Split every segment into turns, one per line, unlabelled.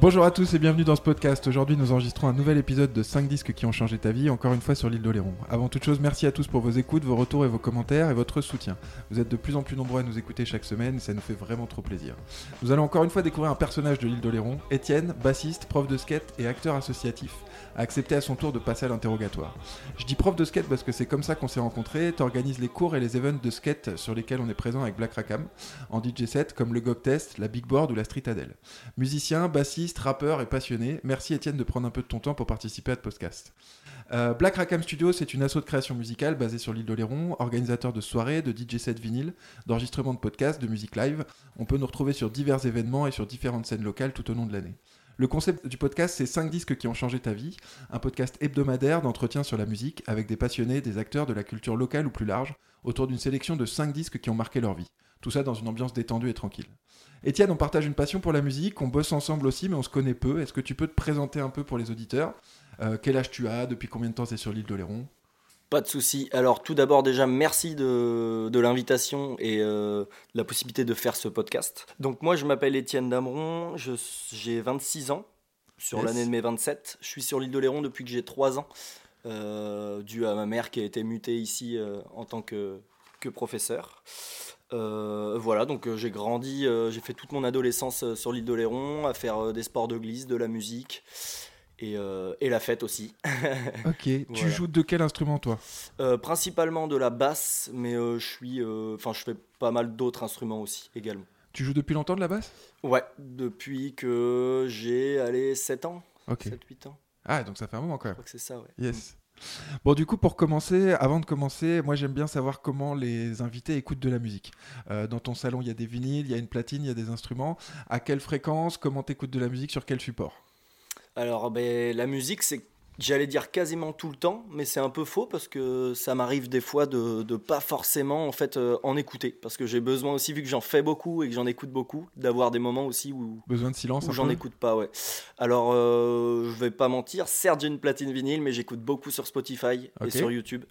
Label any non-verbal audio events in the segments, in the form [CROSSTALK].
Bonjour à tous et bienvenue dans ce podcast. Aujourd'hui, nous enregistrons un nouvel épisode de 5 disques qui ont changé ta vie, encore une fois sur l'île d'Oléron. Avant toute chose, merci à tous pour vos écoutes, vos retours et vos commentaires et votre soutien. Vous êtes de plus en plus nombreux à nous écouter chaque semaine et ça nous fait vraiment trop plaisir. Nous allons encore une fois découvrir un personnage de l'île d'Oléron, Étienne, bassiste, prof de skate et acteur associatif, accepté à son tour de passer à l'interrogatoire. Je dis prof de skate parce que c'est comme ça qu'on s'est rencontrés, t'organises les cours et les events de skate sur lesquels on est présent avec Black Rackham, en DJ set comme le Gog Test, la Big Board ou la Street Adele. Musicien, bassiste, rappeur et passionné, merci Étienne de prendre un peu de ton temps pour participer à ce podcast. Euh, Black Rackham Studio, c'est une asso de création musicale basée sur l'île d'Oléron, organisateur de soirées, de DJ set vinyle, d'enregistrement de podcasts, de musique live. On peut nous retrouver sur divers événements et sur différentes scènes locales tout au long de l'année. Le concept du podcast, c'est 5 disques qui ont changé ta vie, un podcast hebdomadaire d'entretien sur la musique avec des passionnés, des acteurs de la culture locale ou plus large, autour d'une sélection de 5 disques qui ont marqué leur vie. Tout ça dans une ambiance détendue et tranquille. Étienne, on partage une passion pour la musique, on bosse ensemble aussi, mais on se connaît peu. Est-ce que tu peux te présenter un peu pour les auditeurs? Euh, Quel âge tu as? Depuis combien de temps es sur l'île d'Oléron?
Pas de souci. Alors tout d'abord déjà merci de, de l'invitation et euh, de la possibilité de faire ce podcast. Donc moi je m'appelle Étienne Dameron, j'ai 26 ans sur
Yes.
l'année de mes 27. Je suis sur l'île d'Oléron depuis que j'ai 3 ans, euh, dû à ma mère qui a été mutée ici euh, en tant que, que professeur. Voilà, donc j'ai grandi, j'ai fait toute mon adolescence sur l'île d'Oléron à faire des sports de glisse, de la musique et, euh, et la fête aussi. [LAUGHS]
Ok. Tu joues de quel instrument toi?
Euh, principalement de la basse, mais euh, je suis, enfin, je fais pas mal d'autres instruments aussi également.
Tu joues depuis longtemps de la basse?
Ouais, depuis que j'ai allé 7 ans,
Ok.
7-8 ans.
Ah, donc ça fait un moment quand
Je
même.
crois que c'est ça, ouais.
Yes. Bon, du coup, pour commencer, avant de commencer, moi j'aime bien savoir comment les invités écoutent de la musique. Euh, dans ton salon, il y a des vinyles, il y a une platine, il y a des instruments. À quelle fréquence? Comment t'écoutes de la musique? Sur quel support?
Alors, ben, la musique, c'est, j'allais dire quasiment tout le temps, mais c'est un peu faux parce que ça m'arrive des fois de, de pas forcément en fait euh, en écouter, parce que j'ai besoin aussi, vu que j'en fais beaucoup et que j'en écoute beaucoup, d'avoir des moments aussi où,
Besoin de silence un
j'en écoute pas, ouais. Alors, euh, je vais pas mentir, certes j'ai une platine vinyle, mais j'écoute beaucoup sur Spotify et sur YouTube.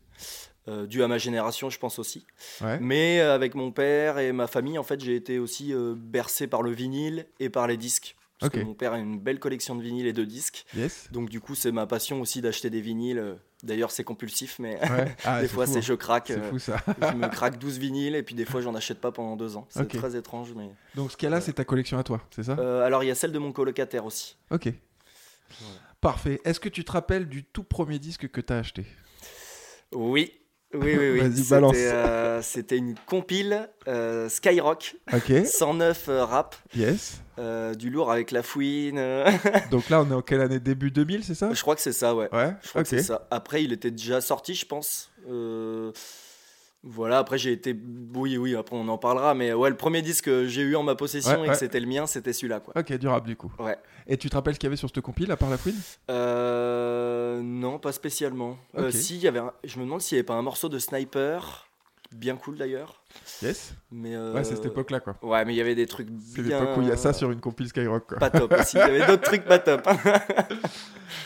Euh, dû à ma génération, je pense aussi.
Ouais.
Mais euh, avec mon père et ma famille, en fait, j'ai été aussi bercé par le vinyle et par les disques. Parce que mon père a une belle collection de vinyles et de disques.
Yes.
Donc, du coup, c'est ma passion aussi d'acheter des vinyles. D'ailleurs, c'est compulsif, mais
Ouais. [LAUGHS] Ah,
des fois, c'est
hein.
je craque.
C'est
euh,
fou ça.
je me craque 12 vinyles et puis des fois, j'en achète pas pendant deux ans. C'est très étrange, mais.
Donc ce qu'il y a là, c'est ta collection à toi, c'est ça?
Euh, alors, il y a celle de mon colocataire aussi.
Ok. Parfait. Est-ce que tu te rappelles du tout premier disque que tu as acheté?
Oui, oui, oui, oui. C'était, euh, C'était une compile euh, Skyrock,
Ok.
109 euh, rap,
Yes.
du lourd avec la fouine. [LAUGHS]
Donc là, on est en quelle année? Début 2000, c'est ça?
Je crois que c'est ça, ouais.
Ouais.
Je crois
Ok.
que c'est ça. Après, il était déjà sorti, je pense. Voilà, après j'ai été. Oui, oui, après on en parlera, mais ouais, le premier disque que j'ai eu en ma possession
Ouais,
et
ouais.
que c'était le mien, c'était celui-là, quoi.
Ok, durable du coup.
Ouais.
Et tu te rappelles ce qu'il y avait sur cette compile à part la fouine
Euh, non, pas spécialement. Euh, si, il y avait un- je me demande s'il n'y avait pas un morceau de Sniper, bien cool d'ailleurs.
Yes.
Mais euh,
Ouais, c'est cette époque-là quoi.
Ouais, mais il y avait des trucs
C'est
bien.
l'époque où il y a ça sur une compile Skyrock quoi.
Pas top aussi. Il y avait d'autres trucs pas top. [LAUGHS]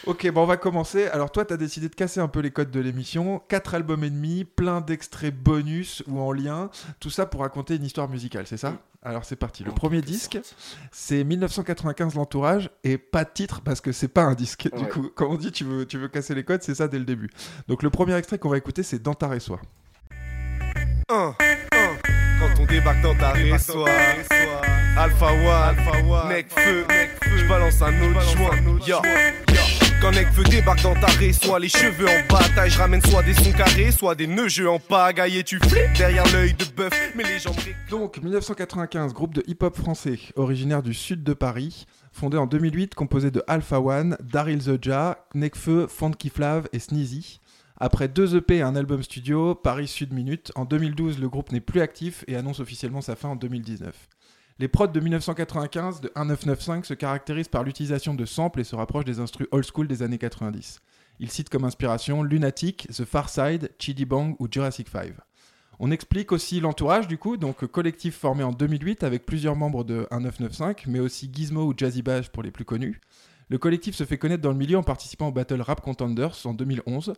Ok, bon, on va commencer. Alors, toi, tu as décidé de casser un peu les codes de l'émission. Quatre albums et demi, plein d'extraits bonus ou en lien. Tout ça pour raconter une histoire musicale, c'est ça
Mm.
Alors, c'est parti. Le
En
premier disque,
sorte.
c'est 1995, l'entourage, et pas de titre parce que c'est pas un disque. Du
Ouais.
coup, quand on dit tu veux, tu veux casser les codes, c'est ça dès le début. Donc, le premier extrait qu'on va écouter, c'est Dans ta
Quand on débarque dans ta résoie, Alpha One, Necfeu, je balance un autre joint. Yo. Quand Necfeu débarque dans ta résoie, les cheveux en bataille, je ramène soit des sons carrés, soit des nœuds jeux en pagaille. Et tu flippes derrière l'œil de bœuf, mais les jambes.
Donc, 1995, groupe de hip-hop français, originaire du sud de Paris, fondé en 2008, composé de Alpha One, Daryl The Ja, Nekfeu, Funky Flav et Sneezy. Après deux EP et un album studio, Paris Sud Minute, en 2012, le groupe n'est plus actif et annonce officiellement sa fin en 2019. Les prods de 1995 de 1995 se caractérisent par l'utilisation de samples et se rapprochent des instrus old school des années 90. Il cite comme inspiration Lunatic, The Far Side, Chidi Bang ou Jurassic 5. On explique aussi l'entourage du coup, donc collectif formé en 2008 avec plusieurs membres de 1995, mais aussi Gizmo ou Jazzy Bash pour les plus connus. Le collectif se fait connaître dans le milieu en participant au Battle Rap Contenders en 2011.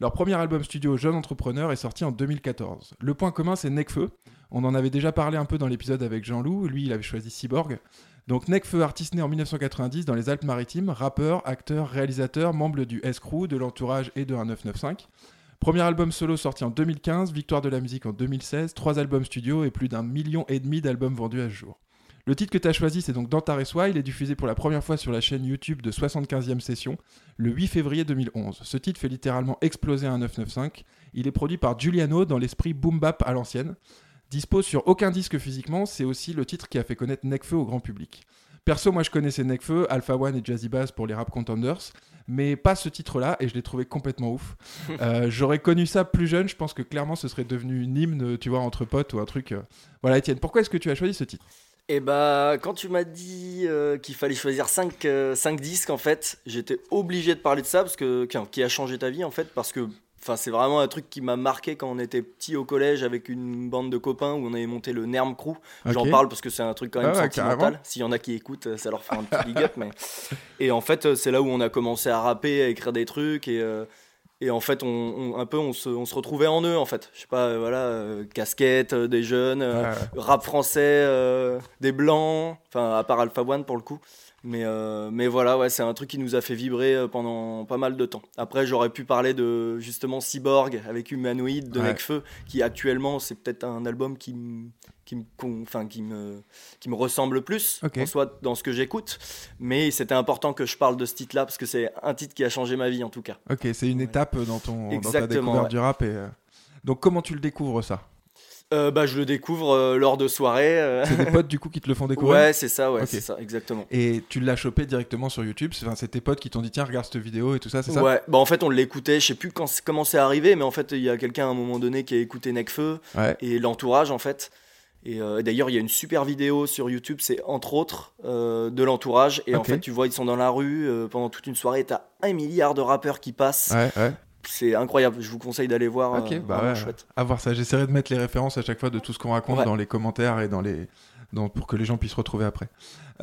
Leur premier album studio Jeune Entrepreneur est sorti en 2014. Le point commun c'est Necfeu. On en avait déjà parlé un peu dans l'épisode avec Jean-Loup, lui il avait choisi Cyborg. Donc Necfeu, artiste né en 1990 dans les Alpes-Maritimes, rappeur, acteur, réalisateur, membre du S-Crew, de l'entourage et de 1995. Premier album solo sorti en 2015, victoire de la musique en 2016, trois albums studio et plus d'un million et demi d'albums vendus à ce jour. Le titre que tu as choisi, c'est donc Dans ta il est diffusé pour la première fois sur la chaîne YouTube de 75e session le 8 février 2011. Ce titre fait littéralement exploser un 995. Il est produit par Giuliano dans l'esprit boom bap à l'ancienne. Dispo sur aucun disque physiquement, c'est aussi le titre qui a fait connaître Necfeu au grand public. Perso, moi je connaissais Necfeu, Alpha One et Jazzy Bass pour les rap contenders, mais pas ce titre-là et je l'ai trouvé complètement ouf. [LAUGHS] Euh, J'aurais connu ça plus jeune, je pense que clairement ce serait devenu une hymne, tu vois, entre potes ou un truc. euh. Voilà, Étienne, pourquoi est-ce que tu as choisi ce titre?
Et bah, quand tu m'as dit euh, qu'il fallait choisir 5 disques, en fait, j'étais obligé de parler de ça parce que qui a- changé ta vie, en fait, parce que c'est vraiment un truc qui m'a marqué quand on était petit au collège avec une bande de copains où on avait monté le Nerm Crew. J'en parle parce que c'est un truc quand même
Ah
sentimental. S'il y en a qui écoutent, euh, ça leur fera un petit big up. Mais... [LAUGHS] Et en fait, euh, c'est là où on a commencé à rapper, à écrire des trucs et. euh, Et en fait, on, on- un peu, on se, on se retrouvait en eux, en fait. Je sais pas, euh, voilà, euh, casquette, euh, des jeunes, euh,
Ouais,
rap français, des blancs, enfin, à part Alpha One pour le coup. Mais, mais voilà, ouais, c'est un truc qui nous a fait vibrer pendant pas mal de temps. Après, j'aurais pu parler de justement Cyborg avec Humanoid de
Ouais.
Necfeu, qui actuellement, c'est peut-être un album qui qui me, con- enfin, qui me, qui me ressemble le plus,
Ok.
en soit dans ce que j'écoute. Mais c'était important que je parle de ce titre-là, parce que c'est un titre qui a changé ma vie en tout cas.
Ok, c'est une
Ouais.
étape dans, ton, dans ta découverte
ouais.
du rap. Et, euh, Donc comment tu le découvres ça?
Euh, bah, je le découvre euh, lors de soirées. euh.
C'est des potes [LAUGHS] du coup qui te le font découvrir?
Ouais, c'est ça, ouais,
Ok.
c'est ça, exactement.
Et tu l'as chopé directement sur YouTube? Enfin, c'est tes potes qui t'ont dit tiens regarde cette vidéo et tout ça, c'est ça?
Ouais, bah en fait on l'écoutait, je sais plus quand, comment c'est arrivé, mais en fait il y a quelqu'un à un moment donné qui a écouté Necfeu
Ouais.
et l'entourage en fait. Et euh, d'ailleurs il y a une super vidéo sur YouTube, c'est entre autres euh, de l'entourage. Et en fait tu vois ils sont dans la rue euh, pendant toute une soirée, t'as un milliard de rappeurs qui passent.
Ouais, ouais.
C'est incroyable, je vous conseille d'aller voir.
Ok, bah ouais.
chouette.
À voir ça. J'essaierai de mettre les références à chaque fois de tout ce qu'on raconte dans les commentaires et dans les. Dans- pour que les gens puissent retrouver après.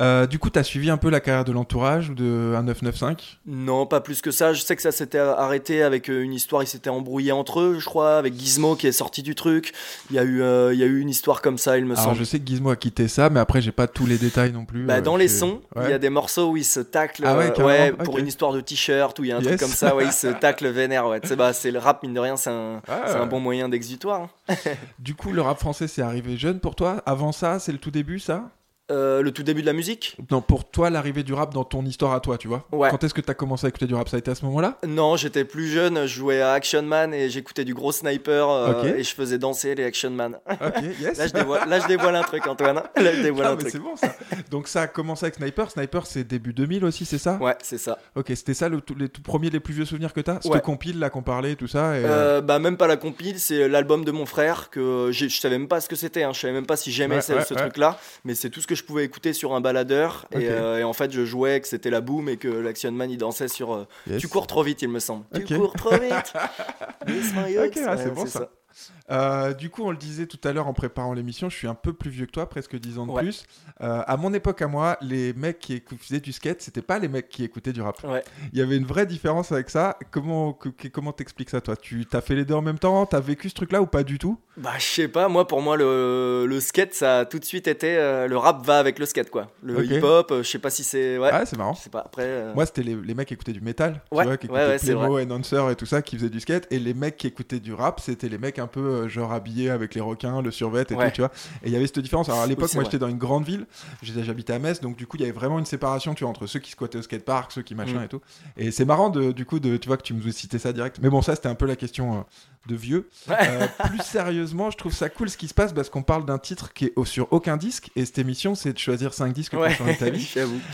Euh, du coup, t'as suivi un peu la carrière de l'entourage ou de 1995
Non, pas plus que ça. Je sais que ça s'était arrêté avec euh, une histoire, ils s'étaient embrouillés entre eux, je crois, avec Gizmo qui est sorti du truc. Il y a eu, euh, il y a eu une histoire comme ça, il me
Alors,
semble.
je sais que Gizmo a quitté ça, mais après, j'ai pas tous les détails non plus.
Bah, dans les sons, il
Ouais.
y a des morceaux où ils se taclent
Ah ouais,
ouais, pour une histoire de t-shirt, où il y a un
Yes.
truc comme ça, ouais, ils se [LAUGHS] taclent vénère. Ouais. Tu bah, c'est le rap, mine de rien, c'est un,
Ah,
un bon moyen d'exutoire. hein. [LAUGHS]
Du coup, le rap français, c'est arrivé jeune pour toi? Avant ça, c'est le tout début, ça?
Euh, le tout début de la musique
Non, pour toi, l'arrivée du rap dans ton histoire à toi, tu vois
Ouais.
Quand est-ce que t'as commencé à écouter du rap? Ça a été à ce moment-là?
Non, j'étais plus jeune, je jouais à Action Man et j'écoutais du gros sniper euh, et je faisais danser les Action Man. [LAUGHS]
Yes
Là je, dévoile, là, je dévoile un truc, Antoine. [LAUGHS] Là, je dévoile
Ah,
un
mais
truc.
c'est bon ça. Donc ça a commencé avec Sniper. Sniper, c'est début 2000 aussi, c'est ça?
Ouais, c'est ça.
Ok, c'était ça le, les tout premiers, les plus vieux souvenirs que t'as? Cette
Ouais.
compile là qu'on parlait, tout ça. Et, euh,
bah même pas la compile, c'est l'album de mon frère que je savais même pas ce que c'était, hein. je savais même pas si j'aimais
Ouais,
ce, ce truc-là, mais c'est tout ce que je pouvais écouter sur un baladeur et, euh, et en fait je jouais que c'était la boom et que l'Action Man il dansait sur euh,
yes.
Tu cours trop vite il me semble. Tu cours trop vite. [LAUGHS] My yacht.
ah,
Ouais,
c'est bon ça. Euh, du coup, on le disait tout à l'heure en préparant l'émission, je suis un peu plus vieux que toi, presque 10 ans de
Ouais.
plus. Euh, à mon époque, à moi, les mecs qui faisaient du skate, c'était pas les mecs qui écoutaient du rap.
Ouais.
Il y avait une vraie différence avec ça. Comment que- comment t'expliques ça, toi? Tu t'as fait les deux en même temps? T'as vécu ce truc-là ou pas du tout?
Bah je sais pas, moi pour moi le, le skate ça a tout de suite été euh, le rap va avec le skate quoi. Le hip-hop, je sais pas si c'est ouais.
Ah, c'est marrant.
Je sais pas après.
Moi, c'était les, les mecs qui écoutaient du métal,
Ouais,
tu vois, qui écoutaient Playmo, et tout ça, qui faisaient du skate. Et les mecs qui écoutaient du rap, c'était les mecs un peu euh, genre habillé avec les requins, le survêt et
Ouais.
tout, tu vois. Et il y avait cette différence. Alors à l'époque, moi j'étais dans une grande ville, j'habitais à Metz, donc du coup il y avait vraiment une séparation, tu vois, entre ceux qui squattaient au skatepark, ceux qui machin
Mm.
et tout. Et c'est marrant de, du coup de, tu vois, que tu me citais ça direct. Mais bon, ça c'était un peu la question euh, de vieux. Euh, plus sérieusement, je trouve ça cool ce qui se passe parce qu'on parle d'un titre qui est au- sur aucun disque et cette émission c'est de choisir 5 disques pour
Ouais,
changer ta vie.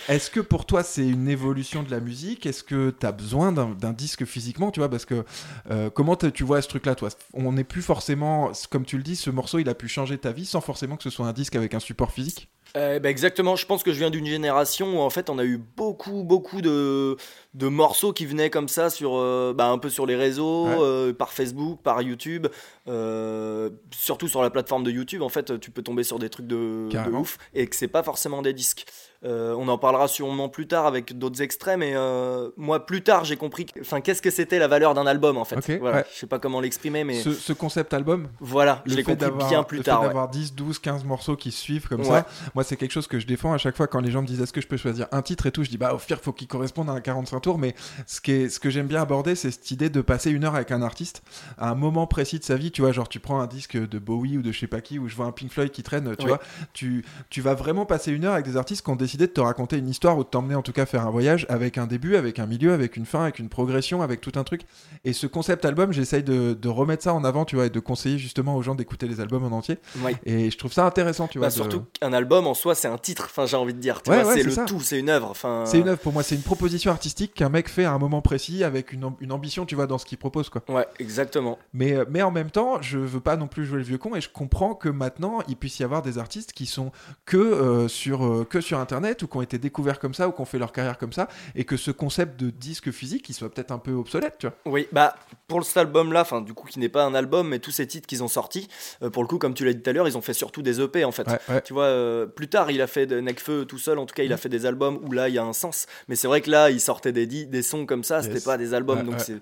Est-ce que pour toi c'est une évolution de la musique? Est-ce que tu as besoin d'un disque physiquement Tu vois, parce que euh, comment tu vois ce truc-là, toi? On n'est plus forcément, comme tu le dis, ce morceau il a pu changer ta vie sans forcément que ce soit un disque avec un support physique?
Euh, bah, exactement, je pense que je viens d'une génération où en fait on a eu beaucoup beaucoup de, de morceaux qui venaient comme ça sur euh, bah, un peu sur les réseaux,
Ouais.
euh, par Facebook, par YouTube, euh, surtout sur la plateforme de YouTube en fait tu peux tomber sur des trucs de, de ouf et que c'est pas forcément des disques. Euh, on en parlera sûrement plus tard avec d'autres extraits, mais euh, moi plus tard j'ai compris, enfin qu'est-ce que c'était la valeur d'un album en fait.
Ok,
voilà,
ouais.
je sais pas comment l'exprimer, mais
ce, ce concept album
voilà, je
le
l'ai
fait
compris bien plus
le
tard.
fait
ouais.
d'avoir 10, 12, 15 morceaux qui se suivent comme
Ouais.
ça, moi c'est quelque chose que je défends à chaque fois quand les gens me disent est-ce que je peux choisir un titre et tout, je dis bah au pire faut qu'il corresponde à un 45 tours, mais ce, qui est, ce que j'aime bien aborder c'est cette idée de passer une heure avec un artiste à un moment précis de sa vie, tu vois, genre tu prends un disque de Bowie ou de je sais pas qui, ou je vois un Pink Floyd qui traîne, tu
Oui.
vois, tu, tu vas vraiment passer une heure avec des artistes qui ont décidé de te raconter une histoire ou de t'emmener en tout cas faire un voyage avec un début, avec un milieu, avec une fin, avec une progression, avec tout un truc. Et ce concept album, j'essaye de, de remettre ça en avant, tu vois, et de conseiller justement aux gens d'écouter les albums en entier. Et je trouve ça intéressant, tu vois.
Bah,
de-
surtout qu'un album en soi c'est un titre, enfin j'ai envie de dire, tu
Ouais,
vois,
ouais,
c'est le
ça.
tout, c'est une œuvre. Enfin,
C'est une œuvre pour moi, c'est une proposition artistique qu'un mec fait à un moment précis avec une, une ambition, tu vois, dans ce qu'il propose, quoi.
Ouais, exactement.
Mais, euh, mais en même temps, je veux pas non plus jouer le vieux con et je comprends que maintenant il puisse y avoir des artistes qui sont que, euh, sur, euh, que sur internet ou qui ont été découverts comme ça ou qui ont fait leur carrière comme ça et que ce concept de disque physique il soit peut-être un peu obsolète, tu vois.
Oui, bah pour cet album-là, enfin du coup qui n'est pas un album, mais tous ces titres qu'ils ont sortis, euh, pour le coup, comme tu l'as dit tout à l'heure, ils ont fait surtout des EP en fait.
Ouais, ouais.
Tu vois, plus tard, il a fait de Necfeu tout seul, en tout cas, il a fait des albums où là, il y a un sens. Mais c'est vrai que là, il sortait des, des sons comme ça, c'était
Yes.
pas des albums,
Ouais,
donc c'est.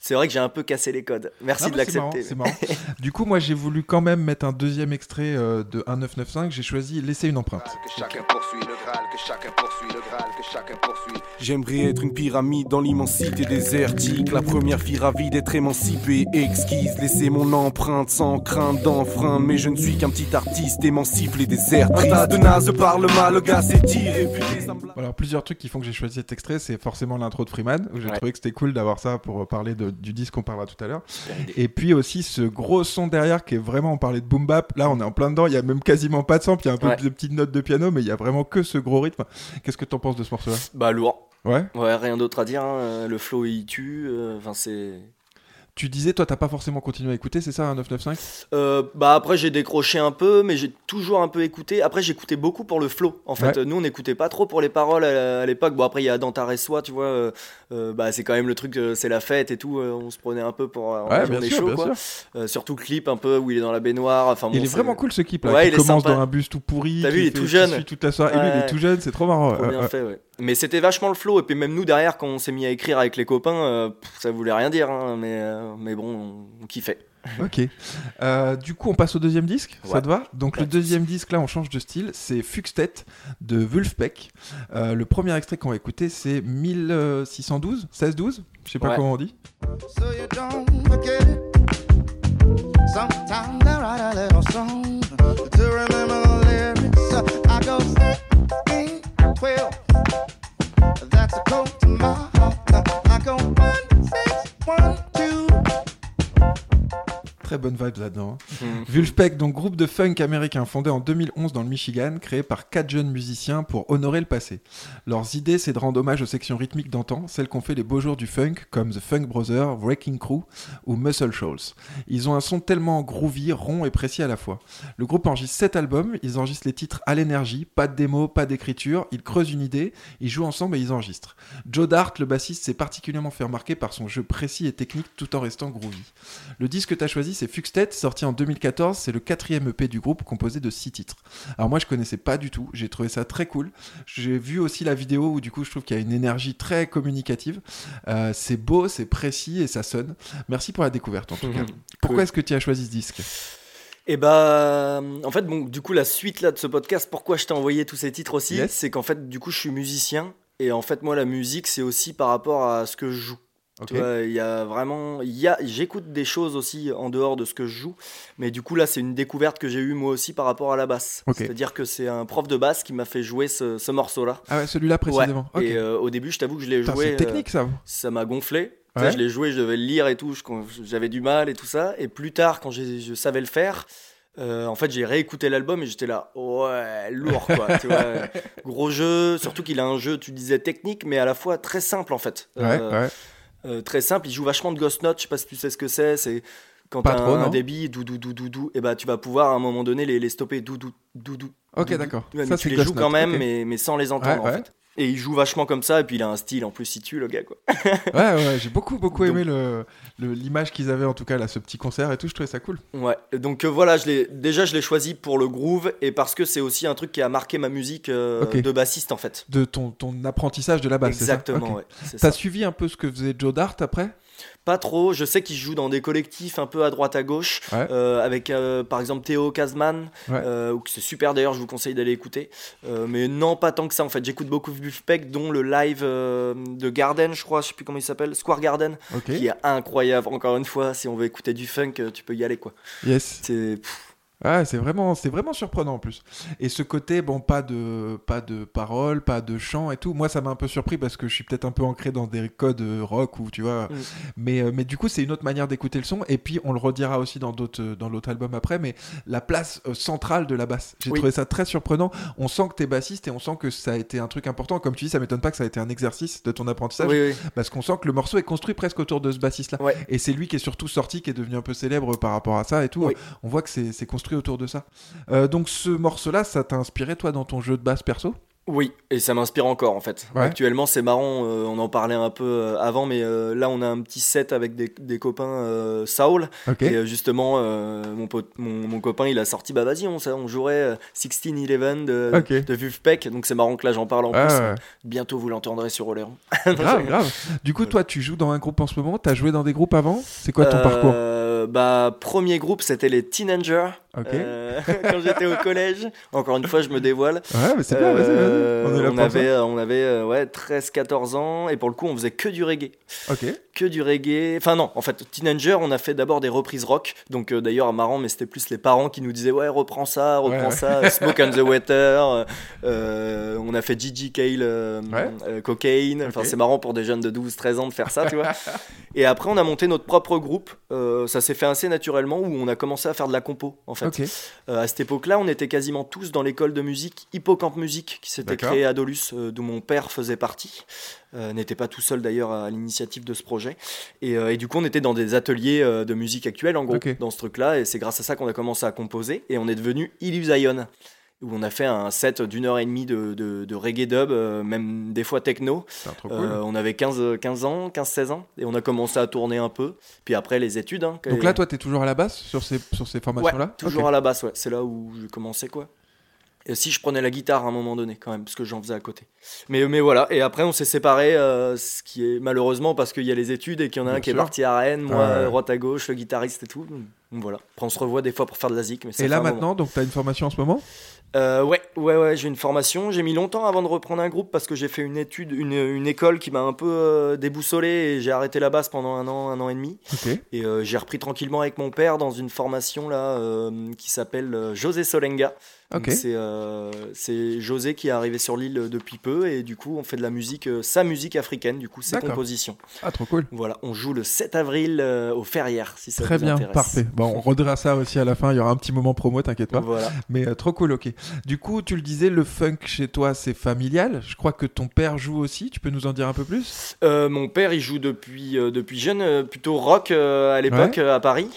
C'est vrai que j'ai un peu cassé les codes. Merci de l'accepter.
c'est marrant. [LAUGHS] [LAUGHS] du coup, moi j'ai voulu quand même mettre un deuxième extrait euh, de 1995. J'ai choisi Laisser une empreinte.
Que chacun poursuit le Graal, que chacun poursuit le Graal, que chacun poursuit.
J'aimerais être une pyramide dans l'immensité désertique. La première fille ravie d'être émancipée, exquise. Laisser mon empreinte sans crainte d'enfreindre. Mais je ne suis qu'un petit artiste émancipe les déserts. Un tas de nazes parle mal, le gars blague.
Alors plusieurs trucs qui font que j'ai choisi cet extrait, c'est forcément l'intro de Freeman, où j'ai
Ouais.
trouvé que c'était cool d'avoir ça pour parler de- du disque qu'on parlera tout à l'heure. Et puis aussi ce gros son derrière qui est vraiment, on parlait de boom bap, là on est en plein dedans, il y a même quasiment pas de sample, il y a un peu
Ouais.
de petites notes de piano, mais il y a vraiment que ce gros rythme. Qu'est-ce que t'en penses de ce morceau-là?
Bah lourd.
Ouais
Ouais, rien d'autre à dire. hein. Le flow il tue. euh, Enfin c'est.
Tu disais, toi t'as pas forcément continué à écouter, c'est ça, un 995
Euh, bah après j'ai décroché un peu, mais j'ai toujours un peu écouté. Après j'écoutais beaucoup pour le flow. En fait,
Ouais.
nous on n'écoutait pas trop pour les paroles à, à l'époque. Bon après il y a Dantar et Soi, tu vois. euh, euh, bah c'est quand même le truc, c'est la fête et tout. on se prenait un peu pour
Ouais, bien
journée
sûr,
chaud,
bien
quoi.
sûr.
Surtout le clip un peu où il est dans la baignoire. Enfin,
Il est vraiment cool ce clip là,
Ouais, il
commence
sympa.
dans un bus tout pourri.
T'as vu, il est tout jeune.
toute la soirée. Et lui il est tout jeune, c'est trop marrant.
Trop bien fait, ouais. Mais c'était vachement le flow. Et puis même nous derrière, quand on s'est mis à écrire avec les copains, euh, ça voulait rien dire. hein, mais, euh, mais bon, on, on kiffait. [LAUGHS]
Ok. Euh, du coup, on passe au deuxième disque, ça te va Donc le
de
deuxième disque, là, on change de style, c'est Fuxtet de Wulfpeck. Euh, le premier extrait qu'on va écouter, c'est 1612, 1612, je sais pas
Ouais.
comment on dit.
So you don't forget. Sometimes I write a little song to remember twelve. That's a code to my heart. I go
Très bonne vibe là-dedans. hein.
Mm.
Wulfpeck, donc groupe de funk américain fondé en 2011 dans le Michigan, créé par quatre jeunes musiciens pour honorer le passé. Leurs idées, c'est de rendre hommage aux sections rythmiques d'antan, celles qu'ont fait les beaux jours du funk, comme The Funk Brothers, Wrecking Crew ou Muscle Shoals. Ils ont un son tellement groovy, rond et précis à la fois. Le groupe enregistre 7 albums, ils enregistrent les titres à l'énergie, pas de démo, pas d'écriture, ils creusent une idée, ils jouent ensemble et ils enregistrent. Joe Dart, le bassiste, s'est particulièrement fait remarquer par son jeu précis et technique tout en restant groovy. Le disque que tu as choisi, c'est Fuxtet, sorti en 2014. C'est le quatrième EP du groupe, composé de six titres. Alors moi, je connaissais pas du tout. J'ai trouvé ça très cool. J'ai vu aussi la vidéo où du coup, je trouve qu'il y a une énergie très communicative. Euh, c'est beau, c'est précis et ça sonne. Merci pour la découverte en tout cas. Pourquoi
Cool.
est-ce que tu as choisi ce disque?
Et bah, en fait, bon, du coup, la suite là de ce podcast, pourquoi je t'ai envoyé tous ces titres aussi,
Yes.
c'est qu'en fait, du coup, je suis musicien et en fait, moi, la musique, c'est aussi par rapport à ce que je joue.
Ok.
Tu vois, il y a vraiment, il y a, j'écoute des choses aussi en dehors de ce que je joue, mais du coup là c'est une découverte que j'ai eue moi aussi par rapport à la basse. C'est-à-dire que c'est un prof de basse qui m'a fait jouer ce, ce morceau-là.
Ah ouais, celui-là précisément.
Et euh, au début, je t'avoue que je l'ai joué.
c'est
euh,
technique ça.
ça m'a gonflé. Je l'ai joué, je devais le lire et tout, j'avais du mal et tout ça. Et plus tard, quand je savais le faire, euh, en fait, j'ai réécouté l'album et j'étais là, ouais, lourd quoi. tu vois, [LAUGHS] gros jeu, surtout qu'il a un jeu, tu disais technique, mais à la fois très simple en fait.
Ouais,
Euh,
ouais.
Euh, très simple, il joue vachement de Ghost Note, je sais pas si tu sais ce que c'est, c'est quand t'as
trop,
un,
non.
débit doudou doudou doudou, et bah tu vas pouvoir à un moment donné les, les stopper doudou doudou.
Ok, d'accord. Ça,
tu les joues
Note,
quand même, mais, mais sans les entendre
Ouais,
en
ouais.
fait. Et il joue vachement comme ça, et puis il a un style en plus, il tue le gars quoi. [LAUGHS]
Ouais, ouais, j'ai beaucoup, beaucoup aimé le- le- l'image qu'ils avaient en tout cas là, ce petit concert et tout. Je trouvais ça cool.
Ouais, donc euh, voilà, je déjà je l'ai choisi pour le groove et parce que c'est aussi un truc qui a marqué ma musique euh, de bassiste en fait.
De ton, ton apprentissage de la basse. c'est ça?
Exactement,
Ok.
ouais.
T'as suivi un peu ce que faisait Joe Dart après?
Pas trop, je sais qu'il joue dans des collectifs un peu à droite à gauche,
Ouais.
euh, avec euh, par exemple Théo Kazman,
Ouais.
euh, ou que c'est super d'ailleurs, je vous conseille d'aller écouter. Mais non, pas tant que ça en fait. J'écoute beaucoup Buffpeck, dont le live de Garden, je crois, je sais plus comment il s'appelle, Square Garden,
Ok.
qui est incroyable. Encore une fois, si on veut écouter du funk, tu peux y aller quoi.
Yes.
C'est
Ouais, c'est vraiment, c'est vraiment surprenant en plus. Et ce côté, bon, pas de, pas de paroles, pas de chant et tout. Moi, ça m'a un peu surpris parce que je suis peut-être un peu ancré dans des codes euh, rock ou tu vois.
Mm.
Mais, euh, mais du coup, c'est une autre manière d'écouter le son. Et puis, on le redira aussi dans d'autres, euh, dans l'autre album après. Mais la place centrale de la basse, j'ai
Oui.
trouvé ça très surprenant. On sent que t'es bassiste et on sent que ça a été un truc important. Comme tu dis, ça m'étonne pas que ça a été un exercice de ton apprentissage
oui, oui.
parce qu'on sent que le morceau est construit presque autour de ce bassiste-là.
Ouais.
Et c'est lui qui est surtout sorti, qui est devenu un peu célèbre par rapport à ça et tout. On voit que c'est c'est construit autour de ça. Euh, donc ce morceau-là, ça t'a inspiré toi dans ton jeu de basse perso?
Oui, et ça m'inspire encore en fait.
Ouais.
Actuellement, c'est marrant, euh, on en parlait un peu euh, avant, mais euh, là, on a un petit set avec des, des copains Saul.
Ok.
Et justement, mon, pote- mon, mon copain, il a sorti, bah vas-y, on, on jouerait euh, 16-11 de,
Ok.
de. Donc c'est marrant que là, j'en parle en
Ah,
plus.
ouais.
Bientôt, vous l'entendrez sur Oléron. [LAUGHS]
grave, grave. Du coup, toi, tu joues dans un groupe en ce moment? T'as joué dans des groupes avant? C'est quoi ton parcours?
Bah, premier groupe, c'était les Teenagers. Euh, [LAUGHS] quand j'étais au collège. Encore une fois, je me dévoile.
Ouais, mais c'est bien,
Euh,
vas-y. On
avait, on avait euh, ouais, 13-14 ans et pour le coup on faisait que du reggae.
Ok.
Que du reggae. Enfin non, en fait, Teenager, on a fait d'abord des reprises rock. Donc euh, d'ailleurs, marrant, mais c'était plus les parents qui nous disaient ouais, reprends ça, reprends
Ouais, ouais.
ça. Smoke on the Water. euh, on a fait Gigi euh,
Ouais.
euh, Cocaine. Enfin c'est marrant pour des jeunes de 12-13 ans de faire ça, tu vois. [LAUGHS] et après, on a monté notre propre groupe. Euh, ça s'est fait assez naturellement où on a commencé à faire de la compo, en fait. Euh, à cette époque-là, on était quasiment tous dans l'école de musique Hippocampe Musique qui s'était créée à Dolus, euh, d'où mon père faisait partie. Euh, N'était pas tout seul d'ailleurs à l'initiative de ce projet. Et, et du coup, on était dans des ateliers de musique actuelle, en gros, dans ce truc-là. Et c'est grâce à ça qu'on a commencé à composer. Et on est devenu Illusion. Où on a fait un set d'une heure et demie de, de- de reggae dub, euh, même des fois techno.
C'est trop cool.
Euh, on avait 15, 15 ans, 15-16 ans, et on a commencé à tourner un peu. Puis après, les études. hein,
Donc là, toi, t'es toujours à la basse sur ces, sur ces
Ouais,
formations-là
toujours à la basse, ouais. C'est là où j'ai commencé, quoi. Et si je prenais la guitare à un moment donné, quand même, parce que j'en faisais à côté. Mais, mais voilà, et après on s'est séparés, euh, ce qui est malheureusement parce qu'il y a les études et qu'il y en a
Bien
un qui est parti à Rennes, moi, à droite à gauche, le guitariste et tout. Donc voilà. Après on se revoit des fois pour faire de la zik. Mais ça
Et là
moment.
maintenant, donc t'as une formation en ce moment?
Euh, ouais, ouais, ouais, j'ai une formation. J'ai mis longtemps avant de reprendre un groupe parce que j'ai fait une étude, une, une école qui m'a un peu euh, déboussolé et j'ai arrêté la basse pendant un an, un an et demi. Et euh, j'ai repris tranquillement avec mon père dans une formation là qui s'appelle José Solenga. C'est euh, c'est José qui est arrivé sur l'île depuis peu et du coup on fait de la musique, euh, sa musique africaine, du coup ses compositions.
Ah, trop cool.
Voilà, on joue le 7 avril euh, au Ferrières si ça
Très
vous
bien,
intéresse.
parfait. Bon, on redira ça aussi à la fin. Il y aura un petit moment promo, t'inquiète pas.
Voilà.
Mais euh, trop cool, ok. Du coup, tu le disais, le funk chez toi, c'est familial. Je crois que ton père joue aussi. Tu peux nous en dire un peu plus?
Mon père il joue depuis, depuis jeune, plutôt rock à l'époque à Paris.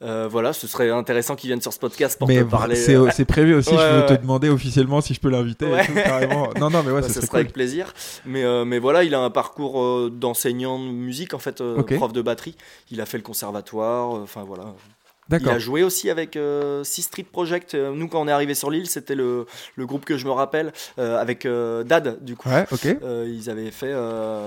Euh, voilà, ce serait intéressant qu'il vienne sur ce podcast pour
Mais
te parler.
c'est
euh,
c'est prévu aussi.
Ouais, [LAUGHS]
je veux
ouais.
te demander officiellement si je peux l'inviter.
Ouais. [LAUGHS]
Non, non, mais ouais,
Bah,
ce
ce
serait
serait
cool.
avec plaisir. Mais, euh, mais voilà, il a un parcours euh, d'enseignant de musique, en fait, prof de batterie. Il a fait le conservatoire, enfin voilà. Il a joué aussi avec euh, Sea Street Project. Euh, Nous, quand on est arrivé sur l'île, c'était le, le groupe que je me rappelle, euh, avec euh, Dad, du coup.
Ouais, ok.
Ils avaient fait,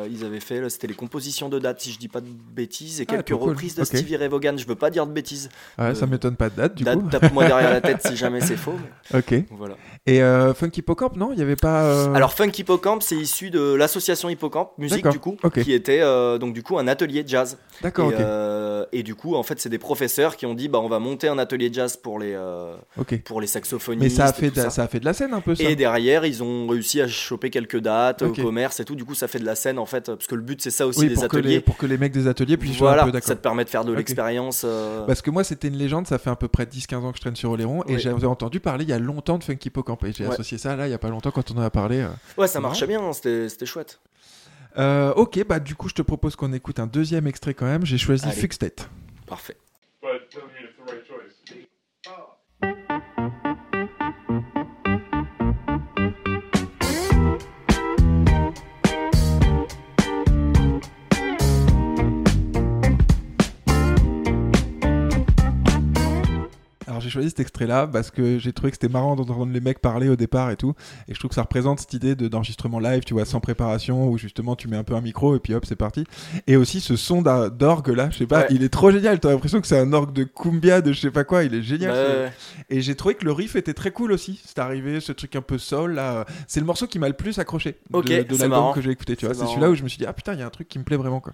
ils avaient fait, c'était les compositions de Dad, si je dis pas de bêtises, et
Ah,
quelques
cool.
reprises de. Stevie Ray Vaughan. Je veux pas dire de bêtises.
Ouais, ça m'étonne pas de date, du
Dad,
coup.
tape-moi derrière la tête si jamais c'est [LAUGHS] faux. mais
Ok.
voilà.
Et Funky Hippocampe, non? Il y avait pas.
Alors Funk Hippocampe, c'est issu de l'association Hippocampe musique du coup, qui était donc du coup un atelier de jazz.
D'accord,
et, du coup, en fait, c'est des professeurs qui ont dit bah on va monter un atelier jazz pour les euh, pour les saxophonistes.
Mais ça a, fait de,
ça.
ça a fait de la scène un peu, ça.
Et derrière, ils ont réussi à choper quelques dates au commerce et tout. Du coup, ça fait de la scène en fait, parce que le but c'est ça aussi
oui,
des
pour que,
ateliers.
les, pour que les mecs des ateliers puissent jouer
voilà,
un peu, d'accord.
ça te permet de faire de l'expérience. euh,
Parce que moi, c'était une légende, ça fait à peu près 10-15 ans que je traîne sur Oléron, et
Oui.
j'avais entendu parler il y a longtemps de Funky Hippocampe, et j'ai
Ouais.
associé ça là, il y a pas longtemps quand on en a parlé. euh.
Ouais, ça marchait bien, hein, c'était c'était chouette.
Euh, ok, bah du coup, je te propose qu'on écoute un deuxième extrait quand même. J'ai choisi
Allez.
State.
Parfait.
Alors j'ai choisi cet extrait-là parce que j'ai trouvé que c'était marrant d'entendre les mecs parler au départ et tout, et je trouve que ça représente cette idée de- d'enregistrement live, tu vois, sans préparation, où justement tu mets un peu un micro et puis hop, c'est parti. Et aussi ce son d'orgue là, je sais pas,
Ouais.
il est trop génial. T'as l'impression que c'est un orgue de cumbia, de je sais pas quoi, il est génial.
Ouais.
Et j'ai trouvé que le riff était très cool aussi. C'est arrivé, ce truc un peu soul là. C'est le morceau qui m'a le plus accroché de,
Ok,
de
c'est
l'album que j'ai écouté. Tu vois,
C'est
celui-là où je me suis dit ah putain, il y a un truc qui me plaît vraiment quoi.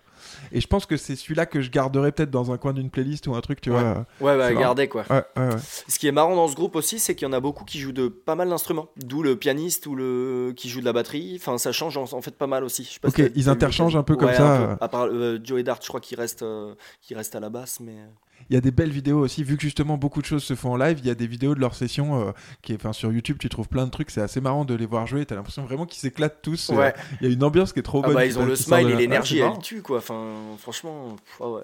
Et je pense que c'est celui-là que je garderai peut-être dans un coin d'une playlist ou un truc, tu
Ouais.
vois.
Ouais, bah, gardez quoi.
Ouais, ouais, ouais.
Ce qui est marrant dans ce groupe aussi, c'est qu'il y en a beaucoup qui jouent de pas mal d'instruments. D'où le pianiste ou le qui joue de la batterie. Enfin, ça change en, en fait pas mal aussi. Je sais pas
Ok,
si
ils interchangent un peu comme
Ouais,
ça,
peu.
euh.
À part euh, Joey Dart, je crois qu'il reste, euh, qu'il reste à la basse, mais.
Il y a des belles vidéos aussi, vu que justement beaucoup de choses se font en live, il y a des vidéos de leur session euh, qui est, enfin, sur YouTube, tu trouves plein de trucs, c'est assez marrant de les voir jouer, t'as l'impression vraiment qu'ils s'éclatent tous.
Ouais.
Il y a une ambiance qui est trop
Ah
bonne.
bah
qui
ils ont le smile et l'énergie, elle tue quoi. Enfin, franchement, pff, ah ouais.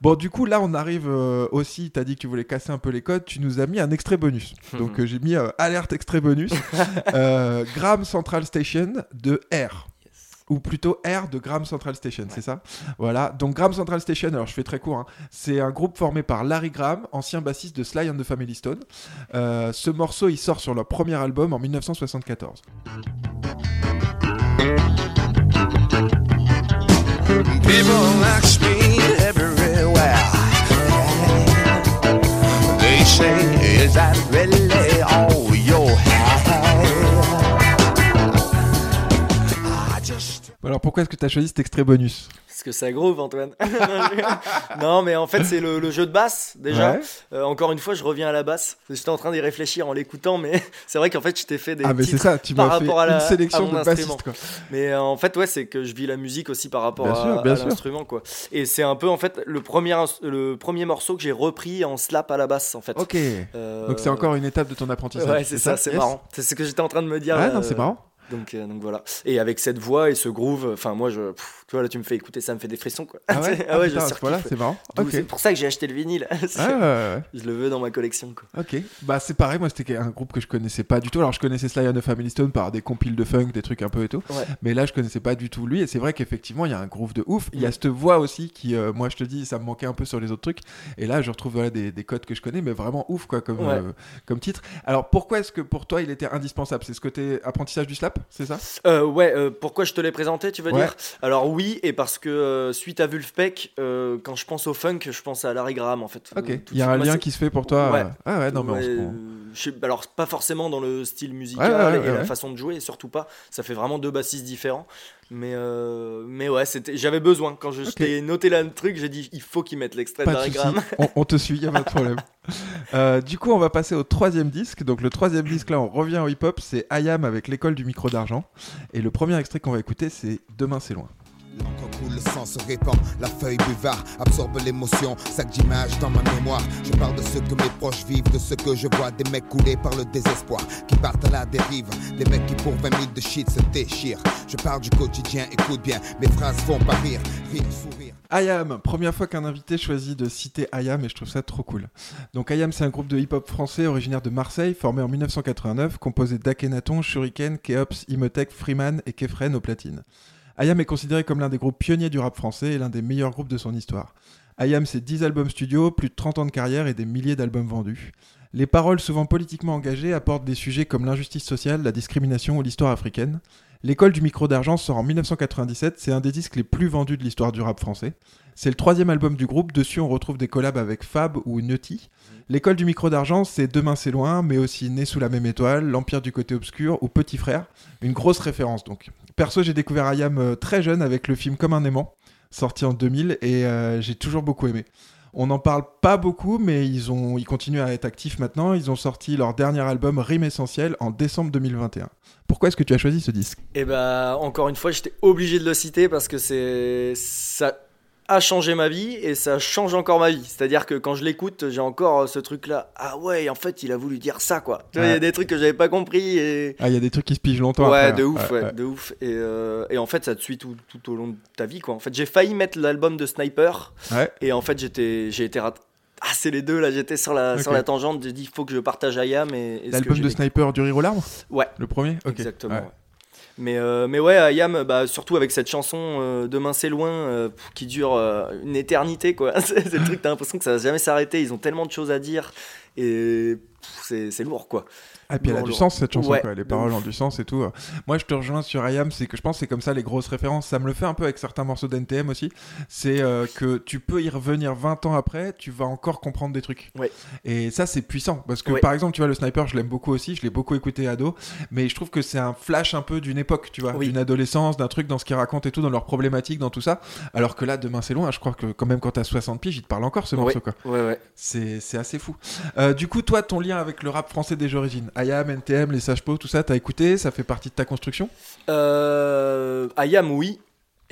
Bon, du coup, là, on arrive euh, aussi, t'as dit que tu voulais casser un peu les codes, tu nous as mis un extrait bonus. [LAUGHS] Donc euh, j'ai mis euh, alerte extrait bonus, [LAUGHS] euh, Graham Central Station de R. Ou plutôt R de Graham Central Station, c'est ça? Voilà. Donc Graham Central Station, alors je fais très court, hein, c'est un groupe formé par Larry Graham, ancien bassiste de Sly and the Family Stone. Euh, ce morceau, il sort sur leur premier album en 1974.
People ask me everywhere. They say, is that really
Alors pourquoi est-ce que tu as choisi cet extrait bonus
Parce que ça groove, Antoine. [LAUGHS] non, mais en fait, c'est le, le jeu de basse, déjà.
Ouais.
Euh, encore une fois, je reviens à la basse. J'étais en train d'y réfléchir en l'écoutant, mais [LAUGHS] c'est vrai qu'en fait, je t'ai fait des
Ah mais c'est ça, tu m'as fait
rapport à la-
une sélection de bassistes quoi.
Mais euh, en fait, ouais, c'est que je vis la musique aussi par rapport
Bien
à, l'instrument, quoi. Et c'est un peu, en fait, le premier, le premier morceau que j'ai repris en slap à la basse, en fait.
Ok.
Euh,
Donc c'est encore une étape de ton apprentissage.
Ouais, c'est ça, c'est
Yes
marrant. C'est ce que j'étais en train de me dire.
Ah
là,
non, c'est marrant.
Donc, euh, donc voilà. Et avec cette voix et ce groove, enfin moi je, tu vois là tu me fais écouter, ça me fait des frissons quoi.
Ah ouais, [LAUGHS]
ah ouais,
putain,
je
à ce point-là,
surkiffe.
c'est marrant.
D'où-
Ok.
C'est pour ça que j'ai acheté le vinyle. [LAUGHS]
Ah,
Je le veux dans ma collection quoi.
Ok. Bah c'est pareil, moi c'était un groupe que je connaissais pas du tout. Alors je connaissais Sly and the Family Stone par des compiles de funk, des trucs un peu et tout.
Ouais.
Mais là je connaissais pas du tout lui. Et c'est vrai qu'effectivement il y a un groove de ouf. Il y a cette voix aussi qui, euh, moi je te dis, ça me manquait un peu sur les autres trucs. Et là je retrouve voilà, des, des codes que je connais, mais vraiment ouf quoi comme,
Ouais.
euh, comme titre. Alors pourquoi est-ce que pour toi il était indispensable? C'est ce côté apprentissage du slap, c'est ça?
Euh, ouais, pourquoi je te l'ai présenté, tu veux
Ouais.
dire? Alors oui, et parce que euh, suite à Vulfpeck, euh, quand je pense au funk, je pense à Larry Graham en fait.
Ok.
Euh,
Il y a un lien qui se fait pour toi.
Ouais.
Ah ouais, non mais on
Ouais,
se prend.
je sais- alors pas forcément dans le style musical
Ouais, ouais, ouais,
et la façon de jouer, surtout pas. Ça fait vraiment deux bassistes différents. Mais euh, mais ouais. J'avais besoin quand je, t'ai noté là le truc, j'ai dit il faut qu'ils mettent l'extrait
souci,
Graham.
on, on te suit, y a pas de problème. [LAUGHS] Euh, du coup, on va passer au troisième disque. Donc, le troisième disque, là, on revient au hip-hop. C'est IAM avec l'école du micro d'argent. Et le premier extrait qu'on va écouter, c'est Demain, c'est loin.
Le sang se répand, la feuille buvard absorbe l'émotion, sac d'images dans ma mémoire. Je parle de ce que mes proches vivent, de ce que je vois, des mecs coulés par le désespoir, qui partent à la dérive, des mecs qui pour 20 000 de shit se déchirent. Je parle du quotidien, écoute bien, mes phrases font pas rire, rire, sourire.
IAM, première fois qu'un invité choisit de citer IAM et je trouve ça trop cool. Donc IAM, c'est un groupe de hip-hop français originaire de Marseille, formé en 1989, composé d'Akhenaton, Shuriken, Keops, Imhotep, Freeman et Kefren au platine. IAM est considéré comme l'un des groupes pionniers du rap français et l'un des meilleurs groupes de son histoire. IAM, c'est 10 albums studio, plus de 30 ans de carrière et des milliers d'albums vendus. Les paroles, souvent politiquement engagées, apportent des sujets comme l'injustice sociale, la discrimination ou l'histoire africaine. L'école du micro d'argent sort en 1997, c'est un des disques les plus vendus de l'histoire du rap français. C'est le troisième album du groupe, dessus on retrouve des collabs avec Fab ou Nutty. L'école du micro d'argent, c'est Demain c'est loin, mais aussi Né sous la même étoile, L'Empire du côté obscur ou Petit frère. Une grosse référence donc. Perso, j'ai découvert IAM euh, très jeune avec le film Comme un aimant, sorti en 2000, et euh, j'ai toujours beaucoup aimé. On n'en parle pas beaucoup, mais ils, ont, ils continuent à être actifs maintenant. Ils ont sorti leur dernier album Rime Essentiel en décembre 2021. Pourquoi est-ce que tu as choisi ce disque?
Et bah, encore une fois, j'étais obligé de le citer parce que c'est ça a changé ma vie et ça change encore ma vie. C'est-à-dire que quand je l'écoute, j'ai encore ce truc-là. Ah ouais, en fait, il a voulu dire ça, quoi. Tu vois, il y a des trucs que j'avais pas compris et.
Ah, il y a des trucs qui se pigent longtemps.
Ouais,
après,
de
hein.
ouf,
Ouais,
de ouf. Et, euh, et en fait, ça te suit tout, tout au long de ta vie, quoi. En fait, j'ai failli mettre l'album de Sniper
Ouais.
et en fait, j'étais, j'ai été rat... Ah, c'est les deux là, j'étais sur la, sur la tangente, j'ai dit, il faut que je partage Ayam et, et
L'album de. Sniper du Rire aux larmes?
Ouais.
Le premier?
Exactement. Euh, mais ouais, Ayam, bah, surtout avec cette chanson euh, Demain c'est loin, euh, qui dure une éternité, [LAUGHS] c'est le truc, t'as l'impression que ça va jamais s'arrêter. Ils ont tellement de choses à dire et c'est lourd, quoi.
Ah, puis elle a
Lourd,
du sens cette chanson,
Ouais,
quoi. les paroles ont du sens et tout. Moi je te rejoins sur IAM, c'est que je pense que c'est comme ça les grosses références. Ça me le fait un peu avec certains morceaux d'NTM aussi. C'est euh, que tu peux y revenir 20 ans après, tu vas encore comprendre des trucs.
Ouais.
Et ça c'est puissant parce que
Ouais.
par exemple, tu vois, le sniper, je l'aime beaucoup aussi, je l'ai beaucoup écouté ado, mais je trouve que c'est un flash un peu d'une époque, tu vois,
Oui.
d'une adolescence, d'un truc dans ce qu'ils racontent et tout, dans leurs problématiques, dans tout ça. Alors que là, demain c'est loin, je crois que quand même quand t'as 60 piges, il te parle encore ce morceau, quoi. C'est assez fou. Euh, du coup, toi, ton lien avec le rap français des origines, IAM, NTM, les Sages tout ça, t'as écouté, ça fait partie de ta construction?
Euh, Ayam, oui.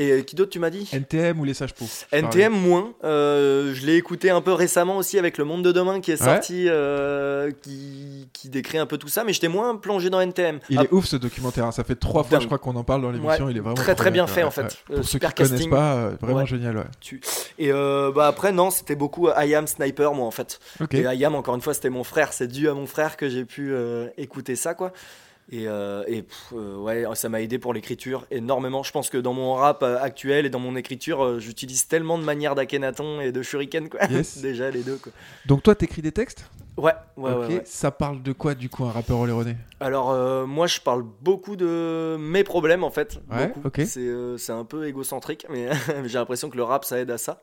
Et qui d'autre tu m'as dit
NTM ou les Sages Po je
NTM moins. Euh, je l'ai écouté un peu récemment aussi avec Le Monde de demain qui est
Ouais.
sorti, euh, qui, qui décrit un peu tout ça, mais j'étais moins plongé dans NTM.
Il
Ah,
est ouf ce documentaire, hein. ça fait trois fois
Dingue.
je crois qu'on en parle dans l'émission,
Ouais,
il est vraiment
très, très bien fait, en fait. Euh,
Pour ceux
super
qui connaissent
casting.
pas, euh, vraiment génial, ouais.
tu- Et euh, bah après non, c'était beaucoup Ayam Sniper moi en fait.
Ok.
Et Ayam encore une fois c'était mon frère, c'est dû à mon frère que j'ai pu euh, écouter ça quoi. Et, euh, et pff, euh, ouais, ça m'a aidé pour l'écriture énormément. Je pense que dans mon rap euh, actuel et dans mon écriture, j'utilise tellement de manières d'Akhenaton et de Shuriken quoi.
Yes. [LAUGHS]
Déjà les deux quoi.
Donc toi, t'écris des textes?
Ouais, ouais, ouais, ouais.
Ça parle de quoi du coup un rappeur oléroné
Alors euh, moi je parle beaucoup de mes problèmes en fait.
Ouais,
beaucoup.
ok.
C'est euh, c'est un peu égocentrique mais [LAUGHS] j'ai l'impression que le rap ça aide à ça.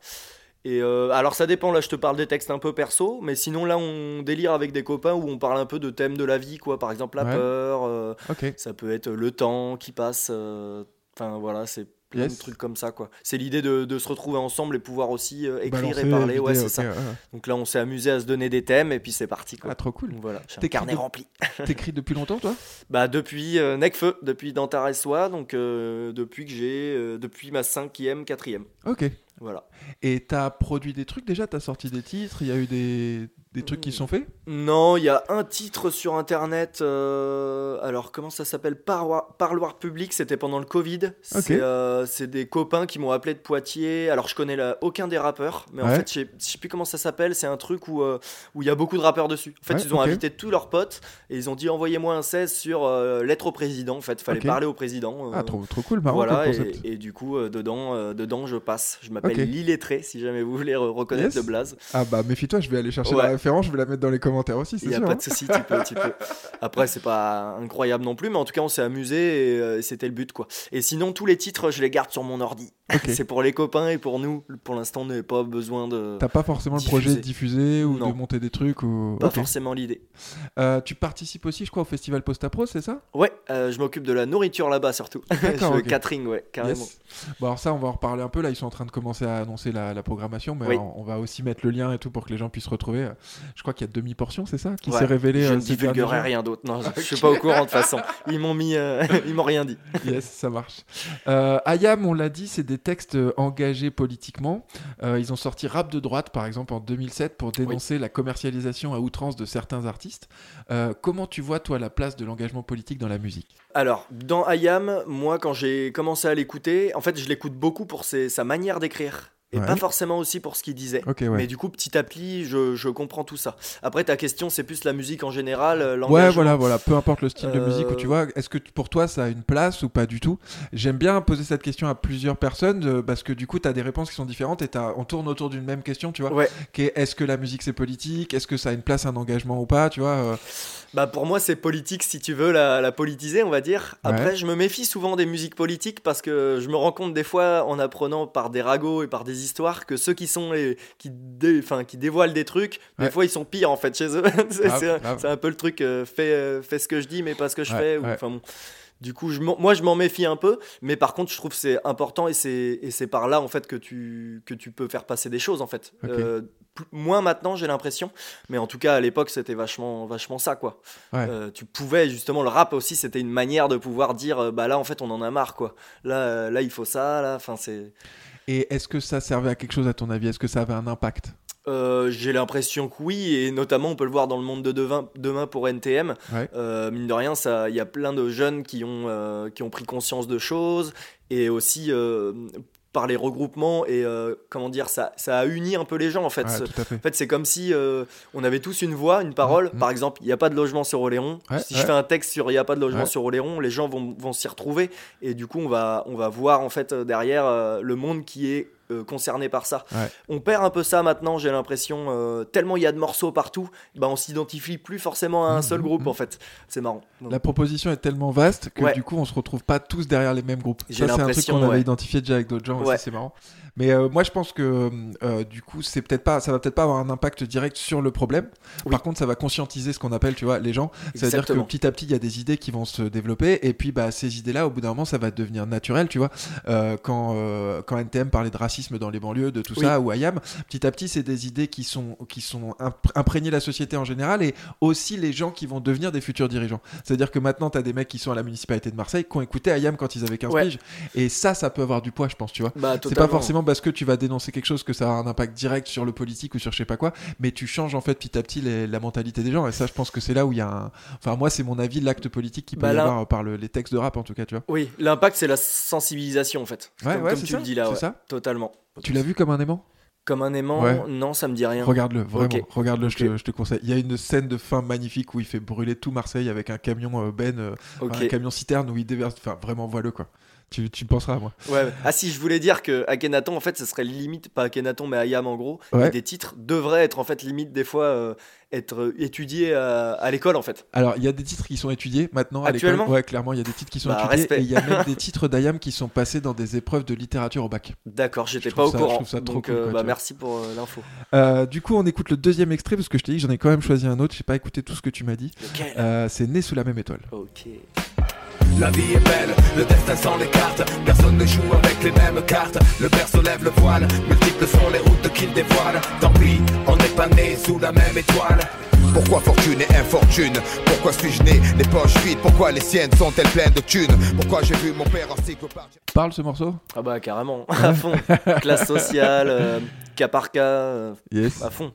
Et euh, alors ça dépend, là je te parle des textes un peu perso, mais sinon là on délire avec des copains où on parle un peu de thèmes de la vie, quoi. Par exemple la
Ouais.
peur, euh, ça peut être le temps qui passe, euh, enfin voilà, c'est plein
Yes.
de trucs comme ça, quoi. C'est l'idée de, de se retrouver ensemble et pouvoir aussi écrire
Balancer
et parler, ouais c'est ça.
ouais.
Donc là on s'est amusé à se donner des thèmes et puis c'est parti, quoi.
Ah, trop cool.
Donc Voilà,
T'écris
carnet
de-
rempli. [LAUGHS]
T'écris depuis longtemps toi?
Bah depuis Necfeu, depuis Dantar et Soi, donc depuis que j'ai, depuis ma cinquième, quatrième,
Ok.
Voilà.
Et t'as produit des trucs déjà T'as sorti des titres Il y a eu des, des trucs qui se sont faits
Non, il y a un titre sur internet. euh, alors, comment ça s'appelle? Parloir, Parloir public, c'était pendant le Covid. C'est euh, c'est des copains qui m'ont appelé de Poitiers. Alors, je connais la- aucun des rappeurs, mais en fait, je sais- plus comment ça s'appelle. C'est un truc où euh, où il y a beaucoup de rappeurs dessus. En fait,
Ouais,
ils ont invité tous leurs potes et ils ont dit envoyez-moi un 16 sur euh, lettre au président. En fait, fallait parler au président. euh,
Ah, trop, trop cool, marrant
voilà, et, du coup, euh, dedans, euh, dedans, je passe. Je m'appelle l'illettré, si jamais vous voulez re- reconnaître
Yes.
le blaze.
Ah bah méfie-toi, je vais aller chercher
Ouais.
la référence, je vais la mettre dans les commentaires aussi,
Il n'y a
sûr.
pas
hein.
de souci, tu peux, tu peux. Après, c'est pas incroyable non plus, mais en tout cas, on s'est amusé et euh, c'était le but, quoi. Et sinon, tous les titres, je les garde sur mon ordi. [LAUGHS] C'est pour les copains et pour nous. Pour l'instant, on n'a pas besoin de.
T'as pas forcément le
Diffuser.
projet de diffuser ou
Non.
de monter des trucs ou...
Pas forcément l'idée.
Euh, tu participes aussi, je crois, au festival Postapro, c'est ça?
Ouais, euh, je m'occupe de la nourriture là-bas surtout. [LAUGHS]
D'accord,
je
ok.
catering, ouais, carrément.
Yes. Bon alors ça, on va en reparler un peu. Là, ils sont en train de commencer à annoncer la, la programmation, mais
Oui.
on va aussi mettre le lien et tout pour que les gens puissent retrouver. Je crois qu'il y a demi-portion, c'est ça, qui
Ouais,
s'est révélé.
Je
euh,
ne divulguerai rien d'autre. Non, je, je suis pas au courant de toute façon. Ils m'ont mis, euh, [LAUGHS] ils m'ont rien dit. [LAUGHS]
Yes, ça marche. Euh, Ayam, on l'a dit, c'est des textes engagés politiquement. Ils ont sorti Rap de droite, par exemple, en 2007 pour dénoncer la commercialisation à outrance de certains artistes. Comment tu vois, toi, la place de l'engagement politique dans la musique?
Alors, dans Ayam, moi, quand j'ai commencé à l'écouter, en fait, je l'écoute beaucoup pour ses- sa manière d'écrire. Et
Ouais.
pas forcément aussi pour ce qu'il disait.
Ouais.
Mais du coup, petit à petit, je, je comprends tout ça. Après, ta question, c'est plus la musique en général, euh,
Ouais, voilà, voilà. Peu importe le style de musique où
Euh,
tu vois, est-ce que pour toi ça a une place ou pas du tout? J'aime bien poser cette question à plusieurs personnes euh, parce que du coup, tu as des réponses qui sont différentes et t'as- on tourne autour d'une même question, tu vois.
Ouais.
qui est est-ce que la musique c'est politique? Est-ce que ça a une place, un engagement ou pas? Tu vois euh,
Bah pour moi c'est politique si tu veux la, la politiser on va dire. Après
Ouais.
je me méfie souvent des musiques politiques parce que je me rends compte des fois en apprenant par des ragots et par des histoires que ceux qui sont les qui, dé- enfin, qui dévoilent des trucs des fois ils sont pires en fait chez eux. [LAUGHS] c'est un, peu le truc euh, fais, euh, fais ce que je dis mais pas ce que je
Ouais,
fais. ou- bon. Du coup, je moi, je m'en méfie un peu, mais par contre, je trouve que c'est important et c'est et c'est par là en fait que tu que tu peux faire passer des choses en fait. Euh, moins maintenant, j'ai l'impression, mais en tout cas à l'époque, c'était vachement vachement ça quoi.
Ouais.
Euh, tu pouvais justement le rap aussi, c'était une manière de pouvoir dire euh, bah là en fait on en a marre quoi. Là euh, là il faut ça là. Enfin c'est
Et est-ce que ça servait à quelque chose à ton avis? Est-ce que ça avait un impact?
J'ai l'impression que oui, et notamment on peut le voir dans le monde de demain, demain pour NTM.
Ouais.
Mine de rien, ça- il y a plein de jeunes qui ont, qui ont pris conscience de choses, et aussi par les regroupements, et euh, comment dire, ça, ça a uni un peu les gens en fait.
Ouais.
En fait, c'est comme si euh, on avait tous une voix, une parole.
Mhm.
Par exemple, il n'y a pas de logement sur Oléron.
Ouais,
si
ouais.
je fais un texte sur il n'y a pas de logement sur Oléron, les gens vont, vont s'y retrouver. Et du coup, on va, on va voir en fait euh, derrière euh, le monde qui est euh, concerné par ça.
Ouais.
On perd un peu ça maintenant, j'ai l'impression. euh, tellement il y a de morceaux partout, ben on s'identifie plus forcément à un
Mhm,
seul groupe
mhm.
en fait. C'est marrant. Donc,
La proposition est tellement vaste que
Ouais.
du coup on se retrouve pas tous derrière les mêmes groupes. Ça c'est un truc qu'on avait identifié déjà avec d'autres gens c'est marrant. Mais euh, moi je pense que euh, du coup c'est peut-être pas, ça va peut-être pas avoir un impact direct sur le problème.
Oui.
Par contre ça va conscientiser ce qu'on appelle, tu vois, les gens. C'est-à-dire que petit à petit il y a des idées qui vont se développer et puis bah ces idées-là au bout d'un moment ça va devenir naturel, tu vois. Euh, quand euh, quand NTM parlait de racisme dans les banlieues, de tout
Oui.
ça ou IAM, petit à petit c'est des idées qui sont qui sont imp- imprégnées la société en général et aussi les gens qui vont devenir des futurs dirigeants. C'est-à-dire que maintenant, tu as des mecs qui sont à la municipalité de Marseille qui ont écouté Ayam quand ils avaient 15
Ouais.
piges. Et ça, ça peut avoir du poids, je pense, tu vois.
bah,
C'est pas forcément parce que tu vas dénoncer quelque chose que ça a un impact direct sur le politique ou sur je sais pas quoi, mais tu changes en fait petit à petit les- la mentalité des gens. Et ça, je pense que c'est là où il y a un. Enfin, moi, c'est mon avis, l'acte politique qui peut
Bah
y
là-
avoir par le- les textes de rap en tout cas, tu vois.
Oui, l'impact c'est la sensibilisation en fait.
Ouais,
comme
ouais,
comme tu
ça,
le dis là,
c'est
ouais.
ça.
totalement.
Tu l'as vu comme un aimant?
Comme un aimant,
Ouais.
non, ça me dit rien.
Regarde-le, vraiment. Regarde-le, je, te,
Ok.
je te conseille. Il y a une scène de fin magnifique où il fait brûler tout Marseille avec un camion euh, Ben, euh,
Ok.
un camion citerne où il déverse. Enfin, vraiment, vois-le quoi. Tu, tu penseras à moi.
Ouais. Ah si, je voulais dire que Akhenaton, en fait, ce serait limite, pas Akhenaton, mais Ayam en gros, et des titres devraient être en fait limite des fois euh, être euh, étudiés à, à l'école en fait.
Alors, il y a des titres qui sont étudiés maintenant à l'école.
Actuellement?
Ouais, clairement, il y a des titres qui sont
Bah,
étudiés.
respect.
Et il y a même des titres d'Ayam qui sont passés dans des épreuves de littérature au bac.
D'accord, j'étais
Je
pas au
je
courant.
trouve ça trop
Donc,
cool,
euh,
quoi,
bah, merci pour euh, l'info.
Euh, du coup, on écoute le deuxième extrait parce que je t'ai dit que j'en ai quand même choisi un autre. J'ai pas écouté tout ce que tu m'as dit. Euh, c'est Né sous la même étoile.
Ok.
La vie est belle, le destin sans les cartes Personne ne joue avec les mêmes cartes Le père se lève le voile, multiples sont les routes qu'il dévoile Tant pis, on n'est pas né sous la même étoile
Pourquoi fortune et infortune? Pourquoi suis-je né les poches vides? Pourquoi les siennes sont-elles pleines de thunes? Pourquoi j'ai vu mon père en cyclopare
Parle ce morceau
Ah bah carrément, à fond. Classe sociale, euh, cas par cas, euh,
Yes.
à fond.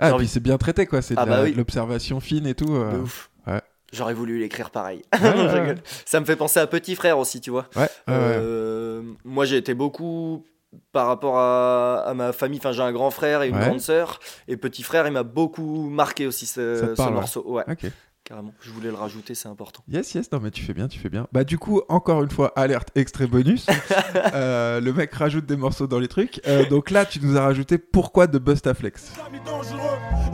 Ah,
j'ai
puis
envie-
c'est bien traité quoi. C'est de
Ah bah oui.
l'observation fine et tout. euh.
De ouf.
ouais.
J'aurais voulu l'écrire pareil.
Ouais, [LAUGHS]
Non, je
ouais,
rigole. Ça me fait penser à Petit Frère aussi, tu vois.
Ouais, ouais, ouais.
Euh, Moi, j'ai été beaucoup par rapport à, à ma famille. Enfin, j'ai un grand frère et une
Ouais.
grande sœur. Et Petit Frère, il m'a beaucoup marqué aussi ce, morceau. Ouais. Carrément. Je voulais le rajouter, c'est important.
Yes, yes, non mais tu fais bien, tu fais bien. Bah du coup, encore une fois, alerte extrait bonus. [LAUGHS] Euh, le mec rajoute des morceaux dans les trucs. Euh, donc là, tu nous as rajouté pourquoi de Bustaflex.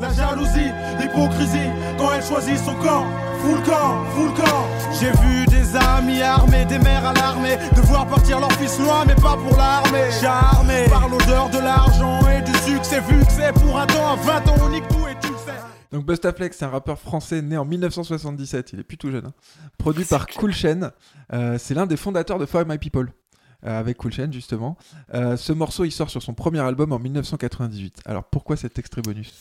la jalousie, l'hypocrisie, quand elle choisit son camp, full camp, full camp. J'ai vu des amis armés, des mères alarmées, devoir partir leur fils loin, mais pas pour l'armée. Charmé par l'odeur de l'argent et du succès, vu que c'est pour un temps, à 20 ans on nique tout et tu le sais.
Donc Bustaflex, c'est un rappeur français né en 1977, il est plus tout jeune. hein. Produit par Cool Chain. Euh, c'est l'un des fondateurs de For My People. euh, avec Cool Chain justement. Euh, ce morceau il sort sur son premier album en 1998. Alors pourquoi cet extrait bonus?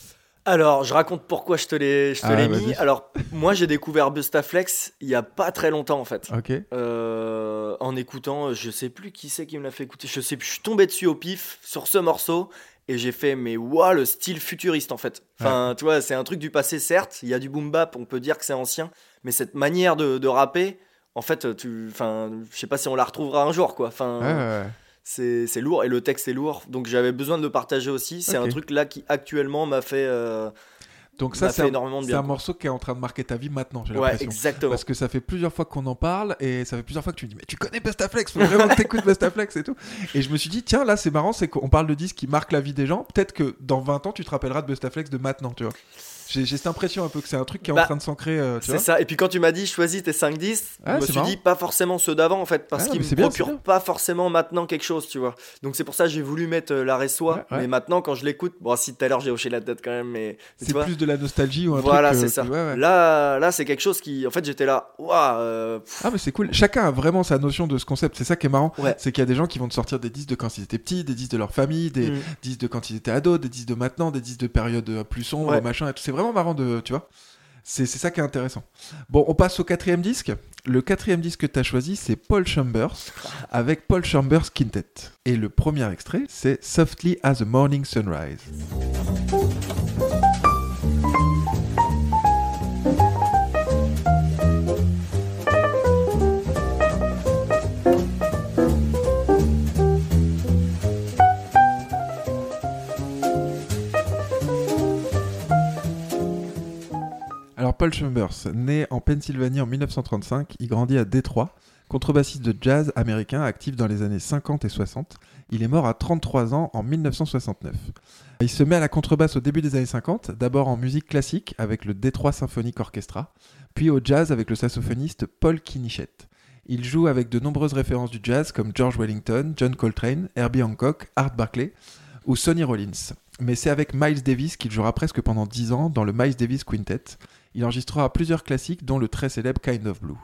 Alors, je raconte pourquoi je te l'ai je te
Ah,
l'ai mis. Alors, moi, j'ai découvert Bustaflex il y a pas très longtemps, en fait.
Ok.
Euh, en écoutant, je sais plus qui c'est qui me l'a fait écouter. Je sais plus, je suis tombé dessus au pif sur ce morceau et j'ai fait, mais waouh, le style futuriste en fait. Enfin, tu vois, c'est un truc du passé, certes. Il y a du boom bap, on peut dire que c'est ancien, mais cette manière de, de rapper, en fait, tu, enfin, je sais pas si on la retrouvera un jour, quoi. Enfin,
Ouais, ouais, ouais.
c'est lourd et le texte est lourd. Donc j'avais besoin de le partager aussi. C'est un truc là qui actuellement m'a fait. euh,
Donc ça, c'est un, un morceau qui est en train de marquer ta vie maintenant, j'ai
Ouais,
l'impression.
exactement.
Parce que ça fait plusieurs fois qu'on en parle et ça fait plusieurs fois que tu me dis mais tu connais Bustaflex, faut vraiment que t'écoutes Bustaflex et tout. Et je me suis dit tiens là c'est marrant, c'est qu'on parle de disques qui marquent la vie des gens. Peut-être que dans 20 ans tu te rappelleras de Bustaflex de maintenant, tu vois. J'ai cette impression un peu que c'est un truc qui est en
Bah,
train de s'ancrer, euh,
C'est ça. Et puis quand tu m'as dit choisis tes 5-10,
Ouais,
je me suis
marrant.
dit pas forcément ceux d'avant en fait, parce
Ah,
qu'ils me
bien,
procurent pas forcément maintenant quelque chose, tu vois. Donc c'est pour ça que j'ai voulu mettre euh, l'arrêt soi.
Ouais, ouais.
Mais maintenant quand je l'écoute, bon si tout à l'heure j'ai hoché la tête quand même, mais
C'est plus de la nostalgie ou un
voilà,
truc.
c'est
euh,
ça.
ouais.
Là, là c'est quelque chose qui, en fait, j'étais là, waouh, euh,
Ah mais c'est cool. Chacun a vraiment sa notion de ce concept. C'est ça qui est marrant. C'est qu'il y a des gens qui vont te sortir des disques de quand ils étaient petits, des disques de leur famille, des
Mm.
disques de quand ils étaient ados, des disques de maintenant, des disques de période euh, plus sombre, machin. Et tout. Vraiment marrant de, tu vois. C'est c'est ça qui est intéressant. Bon, on passe au quatrième disque. Le quatrième disque que tu as choisi, c'est Paul Chambers avec Paul Chambers Quintet. Et le premier extrait, c'est Softly as a Morning Sunrise. Paul Chambers, né en Pennsylvanie en 1935, il grandit à Détroit, contrebassiste de jazz américain actif dans les années 50 et 60. Il est mort à 33 ans en 1969. Il se met à la contrebasse au début des années 50, d'abord en musique classique avec le Détroit Symphonic Orchestra, puis au jazz avec le saxophoniste Paul Kinichette. Il joue avec de nombreuses références du jazz comme George Wellington, John Coltrane, Herbie Hancock, Art Barclay ou Sonny Rollins. Mais c'est avec Miles Davis qu'il jouera presque pendant 10 ans dans le Miles Davis Quintet. Il enregistrera plusieurs classiques dont le très célèbre Kind of Blue.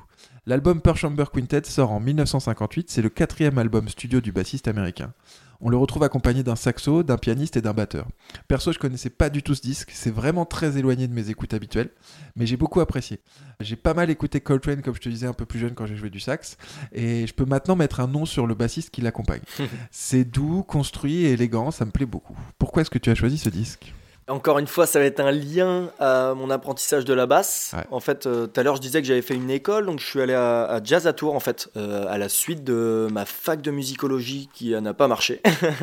L'album Per Chamber Quintet sort en 1958, c'est le quatrième album studio du bassiste américain. On le retrouve accompagné d'un saxo, d'un pianiste et d'un batteur. Perso, je connaissais pas du tout ce disque, c'est vraiment très éloigné de mes écoutes habituelles, mais j'ai beaucoup apprécié. J'ai pas mal écouté Coltrane, comme je te disais, un peu plus jeune quand j'ai joué du sax, et je peux maintenant mettre un nom sur le bassiste qui l'accompagne. [LAUGHS] c'est doux, construit et élégant, ça me plaît beaucoup. Pourquoi est-ce que tu as choisi ce disque?
Encore une fois, ça va être un lien à mon apprentissage de la basse.
Ouais.
En fait, euh, tout à l'heure, je disais que j'avais fait une école, donc je suis allé à, à Jazz à Tours, en fait, euh, à la suite de ma fac de musicologie qui n'a pas marché.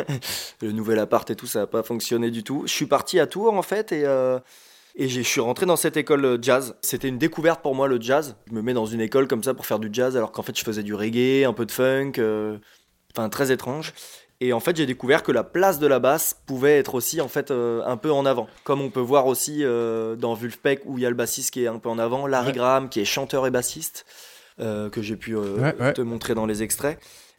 [LAUGHS] Le nouvel appart et tout, ça n'a pas fonctionné du tout. Je suis parti à Tours, en fait, et. euh, et je suis rentré dans cette école jazz. C'était une découverte pour moi le jazz. Je me mets dans une école comme ça pour faire du jazz alors qu'en fait je faisais du reggae, un peu de funk, euh, enfin très étrange. Et en fait j'ai découvert que la place de la basse pouvait être aussi en fait euh, un peu en avant. Comme on peut voir aussi euh, dans Vulfpeck où il y a le bassiste qui est un peu en avant, Larry
Ouais.
Graham qui est chanteur et bassiste, euh, que j'ai pu
Ouais, ouais.
te montrer dans les extraits.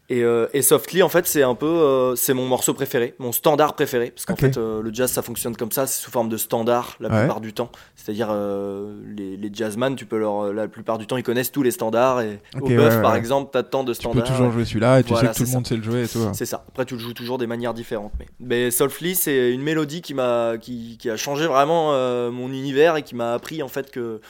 Et, euh, et Softly, en fait, c'est un peu, euh, c'est mon morceau préféré, mon standard préféré, parce qu'en fait, euh, le jazz, ça fonctionne comme ça, c'est sous forme de standard la
Ouais.
plupart du temps. C'est-à-dire, les, les jazzman, tu peux leur, la plupart du temps, ils connaissent tous les standards. Et
Ok,
au
ouais,
bœuf,
ouais,
par exemple, t'as tant de
Tu peux
standards.
toujours jouer celui-là et tu
Voilà,
sais que tout le monde sait le jouer et tout.
C'est ça. Après, tu le joues toujours des manières différentes. Mais, mais Softly, c'est une mélodie qui m'a, qui, qui a changé vraiment mon univers et qui m'a appris en fait que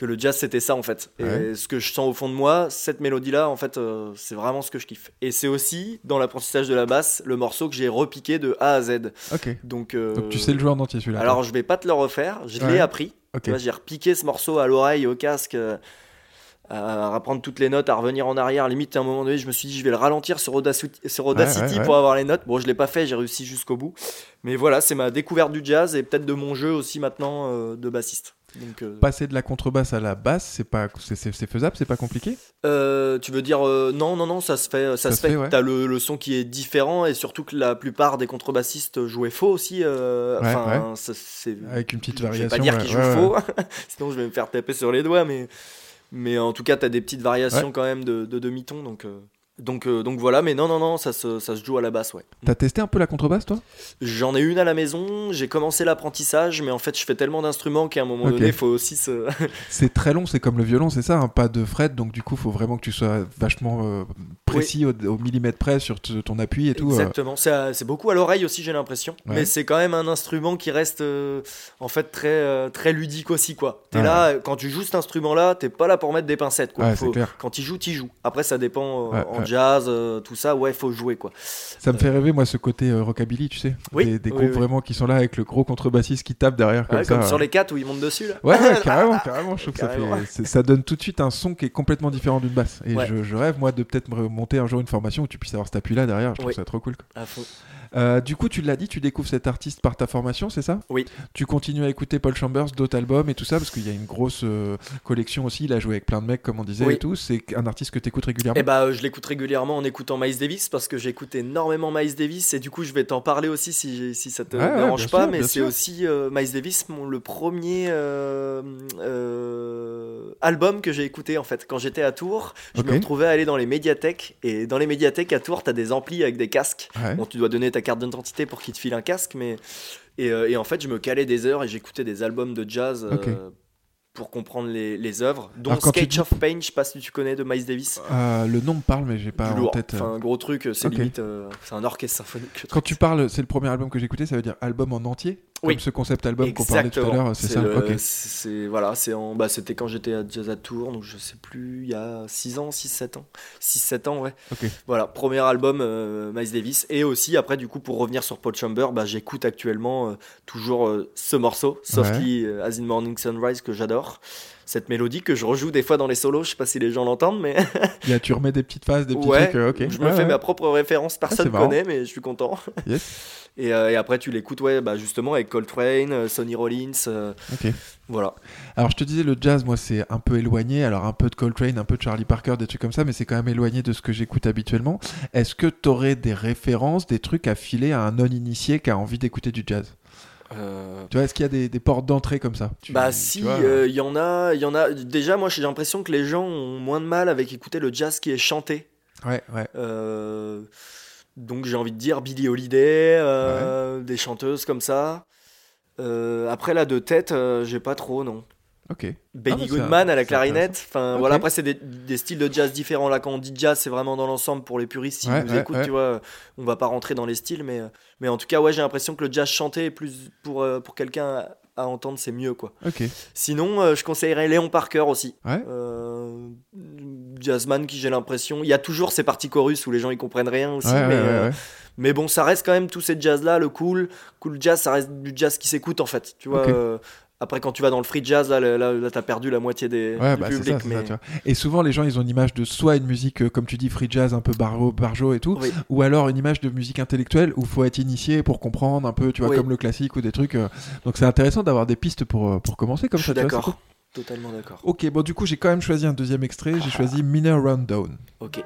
que le jazz c'était ça en fait. Et
Ouais.
ce que je sens au fond de moi, cette mélodie là, en fait, euh, c'est vraiment ce que je kiffe. Et c'est aussi dans l'apprentissage de la basse le morceau que j'ai repiqué de A à Z.
Ok.
Donc, euh,
Donc tu sais le jouer en entier celui-là.
Alors je vais pas te le refaire, je
Ouais.
l'ai appris.
Ok.
Tu vois, j'ai repiqué ce morceau à l'oreille, au casque, euh, à reprendre toutes les notes, à revenir en arrière. Limite, à un moment donné, je me suis dit, je vais le ralentir sur Audacity, sur Audacity
Ouais,
pour avoir les notes. Bon, je l'ai pas fait, j'ai réussi jusqu'au bout. Mais voilà, c'est ma découverte du jazz et peut-être de mon jeu aussi maintenant euh, de bassiste. Donc, euh,
Passer de la contrebasse à la basse, c'est pas, c'est, faisable, c'est pas compliqué.
euh, tu veux dire euh, non, non, non, ça se fait, ça, se fait.
ouais.
T'as le, le son qui est différent et surtout que la plupart des contrebassistes jouaient faux aussi.
Ouais,
Enfin, c'est
Avec une petite
Je vais
variation.
pas dire
ouais,
qu'il joue
ouais,
faux,
ouais. [LAUGHS]
sinon je vais me faire taper sur les doigts, mais, mais en tout cas, tu as des petites variations
Ouais.
quand même de, de demi-ton. Donc, donc, euh, donc voilà, mais non, non, non, ça se, ça se joue à la basse, ouais.
T'as testé un peu la contrebasse, toi?
J'en ai une à la maison, j'ai commencé l'apprentissage, mais en fait, je fais tellement d'instruments qu'à un moment donné, il faut aussi se. [LAUGHS]
C'est très long, c'est comme le violon, c'est ça, hein, pas de fret, donc du coup, faut vraiment que tu sois vachement euh, précis au, au millimètre près sur ton appui et tout. euh.
Exactement, c'est beaucoup à l'oreille aussi, j'ai l'impression.
Ouais.
Mais c'est quand même un instrument qui reste en fait très, très ludique aussi, quoi. T'es là, quand tu joues cet instrument-là, t'es pas là pour mettre des pincettes, quoi.
Ouais,
Faut-
c'est clair.
Quand tu joues, tu joues. Après, ça dépend en. Jazz, euh, tout ça, ouais, faut jouer, quoi.
Ça me fait rêver, moi, ce côté euh, rockabilly, tu sais.
Oui,
Des, des
oui,
groupes
oui.
vraiment qui sont là avec le gros contrebassiste qui tape derrière comme
Ouais,
ça.
comme sur
euh.
les 4 où ils montent dessus, là.
Ouais, [LAUGHS] carrément, carrément. Je trouve que ça, fait, donne tout de suite un son qui est complètement différent d'une basse. Et
Ouais.
je, je rêve, moi, de peut-être monter un jour une formation où tu puisses avoir cet appui-là derrière. Je trouve ça trop cool. quoi.
À fond.
Euh, du coup, tu l'as dit, tu découvres cet artiste par ta formation, c'est ça?
Oui.
Tu continues à écouter Paul Chambers, d'autres albums et tout ça, parce qu'il y a une grosse euh, collection aussi. Il a joué avec plein de mecs, comme on disait
Oui.
et tout. C'est un artiste que tu écoutes régulièrement?
Et bah, je l'écoute régulièrement en écoutant Miles Davis parce que j'écoute énormément Miles Davis et du coup, je vais t'en parler aussi si, si ça te dérange pas.
sûr,
mais c'est aussi euh, Miles Davis, mon, le premier album que j'ai écouté en fait. Quand j'étais à Tours, je me retrouvais à aller dans les médiathèques et dans les médiathèques à Tours, t'as des amplis avec des casques.
Ouais.
Bon, tu dois donner ta carte d'identité pour qu'ils te filent un casque, mais et, euh, et en fait, je me calais des heures et j'écoutais des albums de jazz. euh. Pour comprendre les, les œuvres, dont
Alors, tu
Sketch
dis-
of Pain, je sais pas si tu connais de Miles Davis.
Euh, Le nom me parle, mais j'ai pas
Du
en
lourd.
tête.
Enfin, un gros truc, c'est limite. euh, c'est un orchestre symphonique.
Quand tu parles, c'est le premier album que j'ai écouté, ça veut dire album en entier?
Oui.
Comme ce concept album qu'on parlait tout à l'heure, c'est ça
le-
Ok.
c'est- voilà, c'est en, bah, c'était quand j'étais à Jazz à Tours, donc je sais plus, il y a 6 ans, 6-7 ans. 6-7 ans, ouais.
Ok.
Voilà, premier album euh, Miles Davis. Et aussi, après, du coup, pour revenir sur Paul Chamber, bah, j'écoute actuellement euh, toujours euh, ce morceau, Softly euh, As in Morning Sunrise, que j'adore. Cette mélodie que je rejoue des fois dans les solos, je sais pas si les gens l'entendent, mais [LAUGHS]
a- tu remets des petites phases, des petits
ouais,
trucs. euh, ok.
je me
Ouais,
fais
ouais.
ma propre référence, personne
c'est marrant.
connaît, mais je suis content. [LAUGHS]
Yes.
Et, euh, et après, tu l'écoutes, ouais, bah, justement, avec Coltrane, euh, Sonny Rollins. euh,
Ok.
voilà.
Alors je te disais le jazz moi c'est un peu éloigné alors un peu de Coltrane un peu de Charlie Parker des trucs comme ça mais c'est quand même éloigné de ce que j'écoute habituellement est-ce que tu aurais des références des trucs à filer à un non initié qui a envie d'écouter du jazz?
Euh,
tu vois est-ce qu'il y a des, des portes d'entrée comme ça Tu-
Bah si,
vois,
euh, il y en a, il y en a. Déjà, moi, j'ai l'impression que les gens ont moins de mal avec écouter le jazz qui est chanté.
ouais ouais
Euh, donc j'ai envie de dire Billie Holiday, euh, des chanteuses comme ça. Euh, après là de tête, euh, j'ai pas trop non.
Ok
Benny
Ah, c'est-
Goodman à la clarinette. Enfin voilà, après c'est des, des styles de jazz différents. Là quand on dit jazz, c'est vraiment dans l'ensemble pour les puristes. Si
Ouais,
vous
ouais,
écoutent,
ouais.
tu vois, on va pas rentrer dans les styles, mais mais en tout cas ouais, j'ai l'impression que le jazz chanté est plus pour euh, pour quelqu'un à, entendre, c'est mieux quoi.
ok
Sinon, euh, je conseillerais Léon Parker aussi.
Ouais.
Euh, jazzman qui j'ai l'impression. Il y a toujours ces parties chorus où les gens ils comprennent rien aussi.
Ouais, ouais,
mais,
ouais,
euh, mais bon, ça reste quand même tous ces jazz là, le cool. Cool jazz, ça reste du jazz qui s'écoute en fait. Tu vois. Après, quand tu vas dans le free jazz, là, là, t'as perdu la moitié des,
Ouais,
du
bah,
public.
ça,
mais...
ça, tu vois. Et souvent, les gens, ils ont une image de soit une musique, euh, comme tu dis, free jazz, un peu barjo, barjo et tout,
Oui.
ou alors une image de musique intellectuelle où faut être initié pour comprendre un peu, tu vois,
Oui.
comme le classique ou des trucs. euh. Donc, c'est intéressant d'avoir des pistes pour, euh, pour commencer comme ça.
d'accord. Totalement d'accord.
Ok, bon, du coup, j'ai quand même choisi un deuxième extrait. J'ai choisi Minor Rundown.
Ok.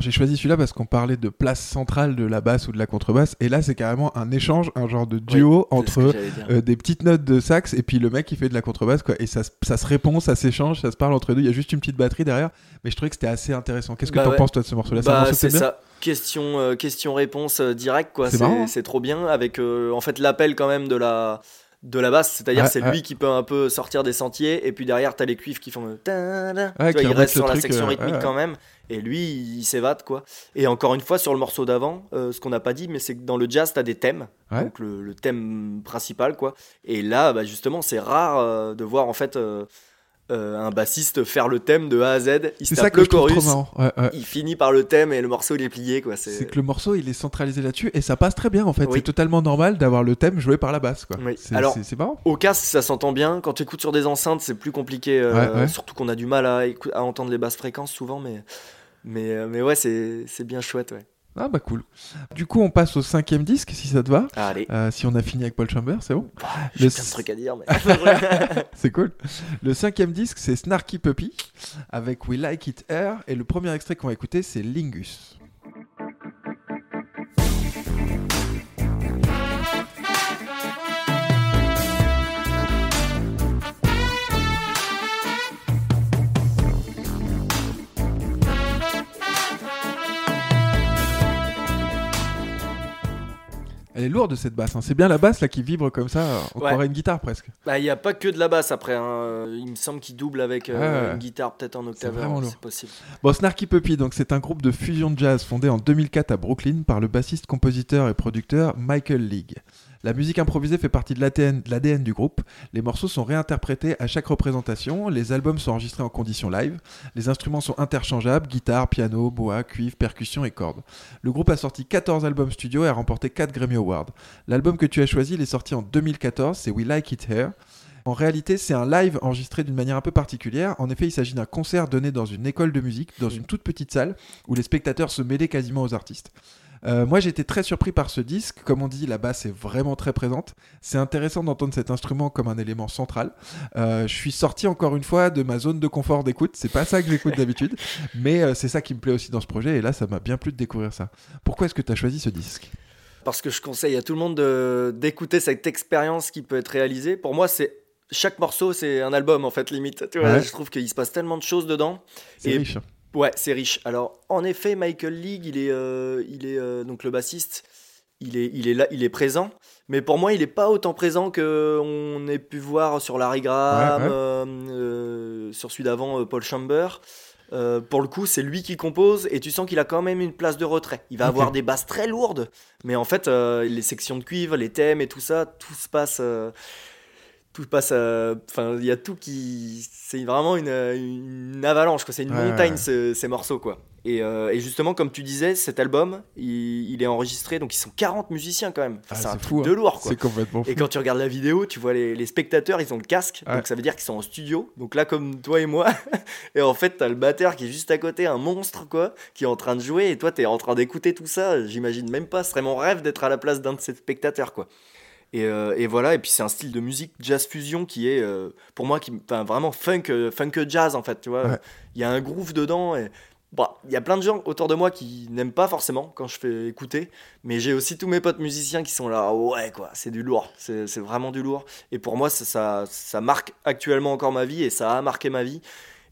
Alors, j'ai choisi celui-là parce qu'on parlait de place centrale de la basse ou de la contrebasse. Et là, c'est carrément un échange, un genre de duo entre euh, des petites notes de sax et puis le mec qui fait de la contrebasse, quoi. Et ça, se- ça se répond, ça s'échange, ça se parle entre deux. Il y a juste une petite batterie derrière. Mais je trouvais que c'était assez intéressant. Qu'est-ce que
Bah
t'en
ouais.
penses, toi, de ce morceau-là?
Bah, c'est ça. Question, euh, question réponse euh, direct quoi.
C'est hein.
c'est trop bien avec euh, en fait l'appel quand même de la de la basse. C'est-à-dire c'est lui qui peut un peu sortir des sentiers et puis derrière t'as les cuivres qui font. le ta-da.
Ouais,
Tu vois,
qui
il reste sur la
truc,
section rythmique quand même. Et lui il s'évade quoi. Et encore une fois sur le morceau d'avant, euh, ce qu'on n'a pas dit mais c'est que dans le jazz t'as des thèmes.
Ouais.
Donc le, le thème principal quoi. Et là bah, justement c'est rare euh, de voir en fait. euh, un bassiste faire le thème de A à Z, il se
C'est ça
tape
que
le
je trouve trop
chorus.
Ouais, ouais.
il finit par le thème et le morceau il est plié quoi.
C'est que le morceau il est centralisé là-dessus et ça passe très bien en fait.
Oui.
C'est totalement normal d'avoir le thème joué par la basse quoi.
Oui. Alors-
c'est- marrant.
Au casque, ça s'entend bien. Quand tu écoutes sur des enceintes, c'est plus compliqué. Surtout qu'on a du mal à, à entendre les basses fréquences souvent. Mais, mais, euh, mais ouais, c'est bien chouette. Ouais.
Ah bah cool. Du coup on passe au cinquième disque si ça te va.
Allez,
Euh, si on a fini avec Paul Chambers, c'est bon.
j'ai
le
plein de
s-
trucs à dire. Mais... [LAUGHS]
C'est cool. Le cinquième disque, c'est Snarky Puppy avec We Like It Air. Et le premier extrait qu'on va écouter, c'est Lingus. Elle est lourde cette basse. hein. C'est bien la basse là qui vibre comme ça. On
Ouais.
croirait une guitare presque.
Bah, il n'y a pas que de la basse après. hein. Il me semble qu'il double avec euh,
Ouais, ouais.
une guitare peut-être en octave.
vraiment lourd.
C'est possible.
Bon, Snarky Puppy, donc c'est un groupe de fusion de jazz fondé en 2004 à Brooklyn par le bassiste, compositeur et producteur Michael League. La musique improvisée fait partie de l'ADN du groupe. Les morceaux sont réinterprétés à chaque représentation, les albums sont enregistrés en conditions live, les instruments sont interchangeables, guitare, piano, bois, cuivre, percussion et cordes. Le groupe a sorti 14 albums studio et a remporté 4 Grammy Awards. L'album que tu as choisi, il est sorti en 2014, c'est We Like It Here. En réalité, c'est un live enregistré d'une manière un peu particulière. En effet, il s'agit d'un concert donné dans une école de musique, dans une toute petite salle, où les spectateurs se mêlaient quasiment aux artistes. Euh, moi, j'étais très surpris par ce disque. Comme on dit, la basse est vraiment très présente. C'est intéressant d'entendre cet instrument comme un élément central. Euh, je suis sorti encore une fois de ma zone de confort d'écoute. C'est pas ça que j'écoute d'habitude, [LAUGHS] mais euh, c'est ça qui me plaît aussi dans ce projet. Et là, ça m'a bien plu de découvrir ça. Pourquoi est-ce que tu as choisi ce disque?
Parce que je conseille à tout le monde de- d'écouter cette expérience qui peut être réalisée. Pour moi, c'est chaque morceau, c'est un album en fait, limite. Tu vois,
Ouais.
Je trouve qu'il se passe tellement de choses dedans.
C'est
Et-
riche.
Ouais, c'est riche. Alors, en effet, Michael League, il est, euh, il est euh, donc le bassiste. Il est, il est là, il est présent. Mais pour moi, il n'est pas autant présent que on ait pu voir sur Larry Graham,
Ouais, ouais.
euh, sur celui d'avant, Paul Chamber. Pour le coup, c'est lui qui compose et tu sens qu'il a quand même une place de retrait. Il va avoir des basses très lourdes, mais en fait, les sections de cuivre, les thèmes et tout ça, tout se passe. Tout passe. euh, Enfin, il y a tout qui. C'est vraiment une, une avalanche, quoi. C'est une
Ouais,
montagne,
ouais.
ce- ces morceaux, quoi. Et, euh, et justement, comme tu disais, cet album, il, il est enregistré, donc ils sont 40 musiciens quand même.
Ah,
c'est un truc
fou, hein.
de lourd, quoi.
C'est complètement fou.
Et quand tu regardes la vidéo, tu vois les, les spectateurs, ils ont le casque,
Ouais.
donc ça veut dire qu'ils sont en studio. Donc là, comme toi et moi, [LAUGHS] et en fait, t'as le batteur qui est juste à côté, un monstre, quoi, qui est en train de jouer, et toi, t'es en train d'écouter tout ça. J'imagine même pas, ce serait mon rêve d'être à la place d'un de ces spectateurs, quoi. Et, euh, et voilà, et puis c'est un style de musique jazz fusion qui est, euh, pour moi, qui, vraiment funk, euh, funk jazz, en fait, tu vois.
Ouais.
Il y a un groove dedans, et. Bah, il y a plein de gens autour de moi qui n'aiment pas forcément quand je fais écouter, mais j'ai aussi tous mes potes musiciens qui sont là, ouais quoi, c'est du lourd, c'est c'est vraiment du lourd. Et pour moi, ça, ça, ça marque actuellement encore ma vie et ça a marqué ma vie.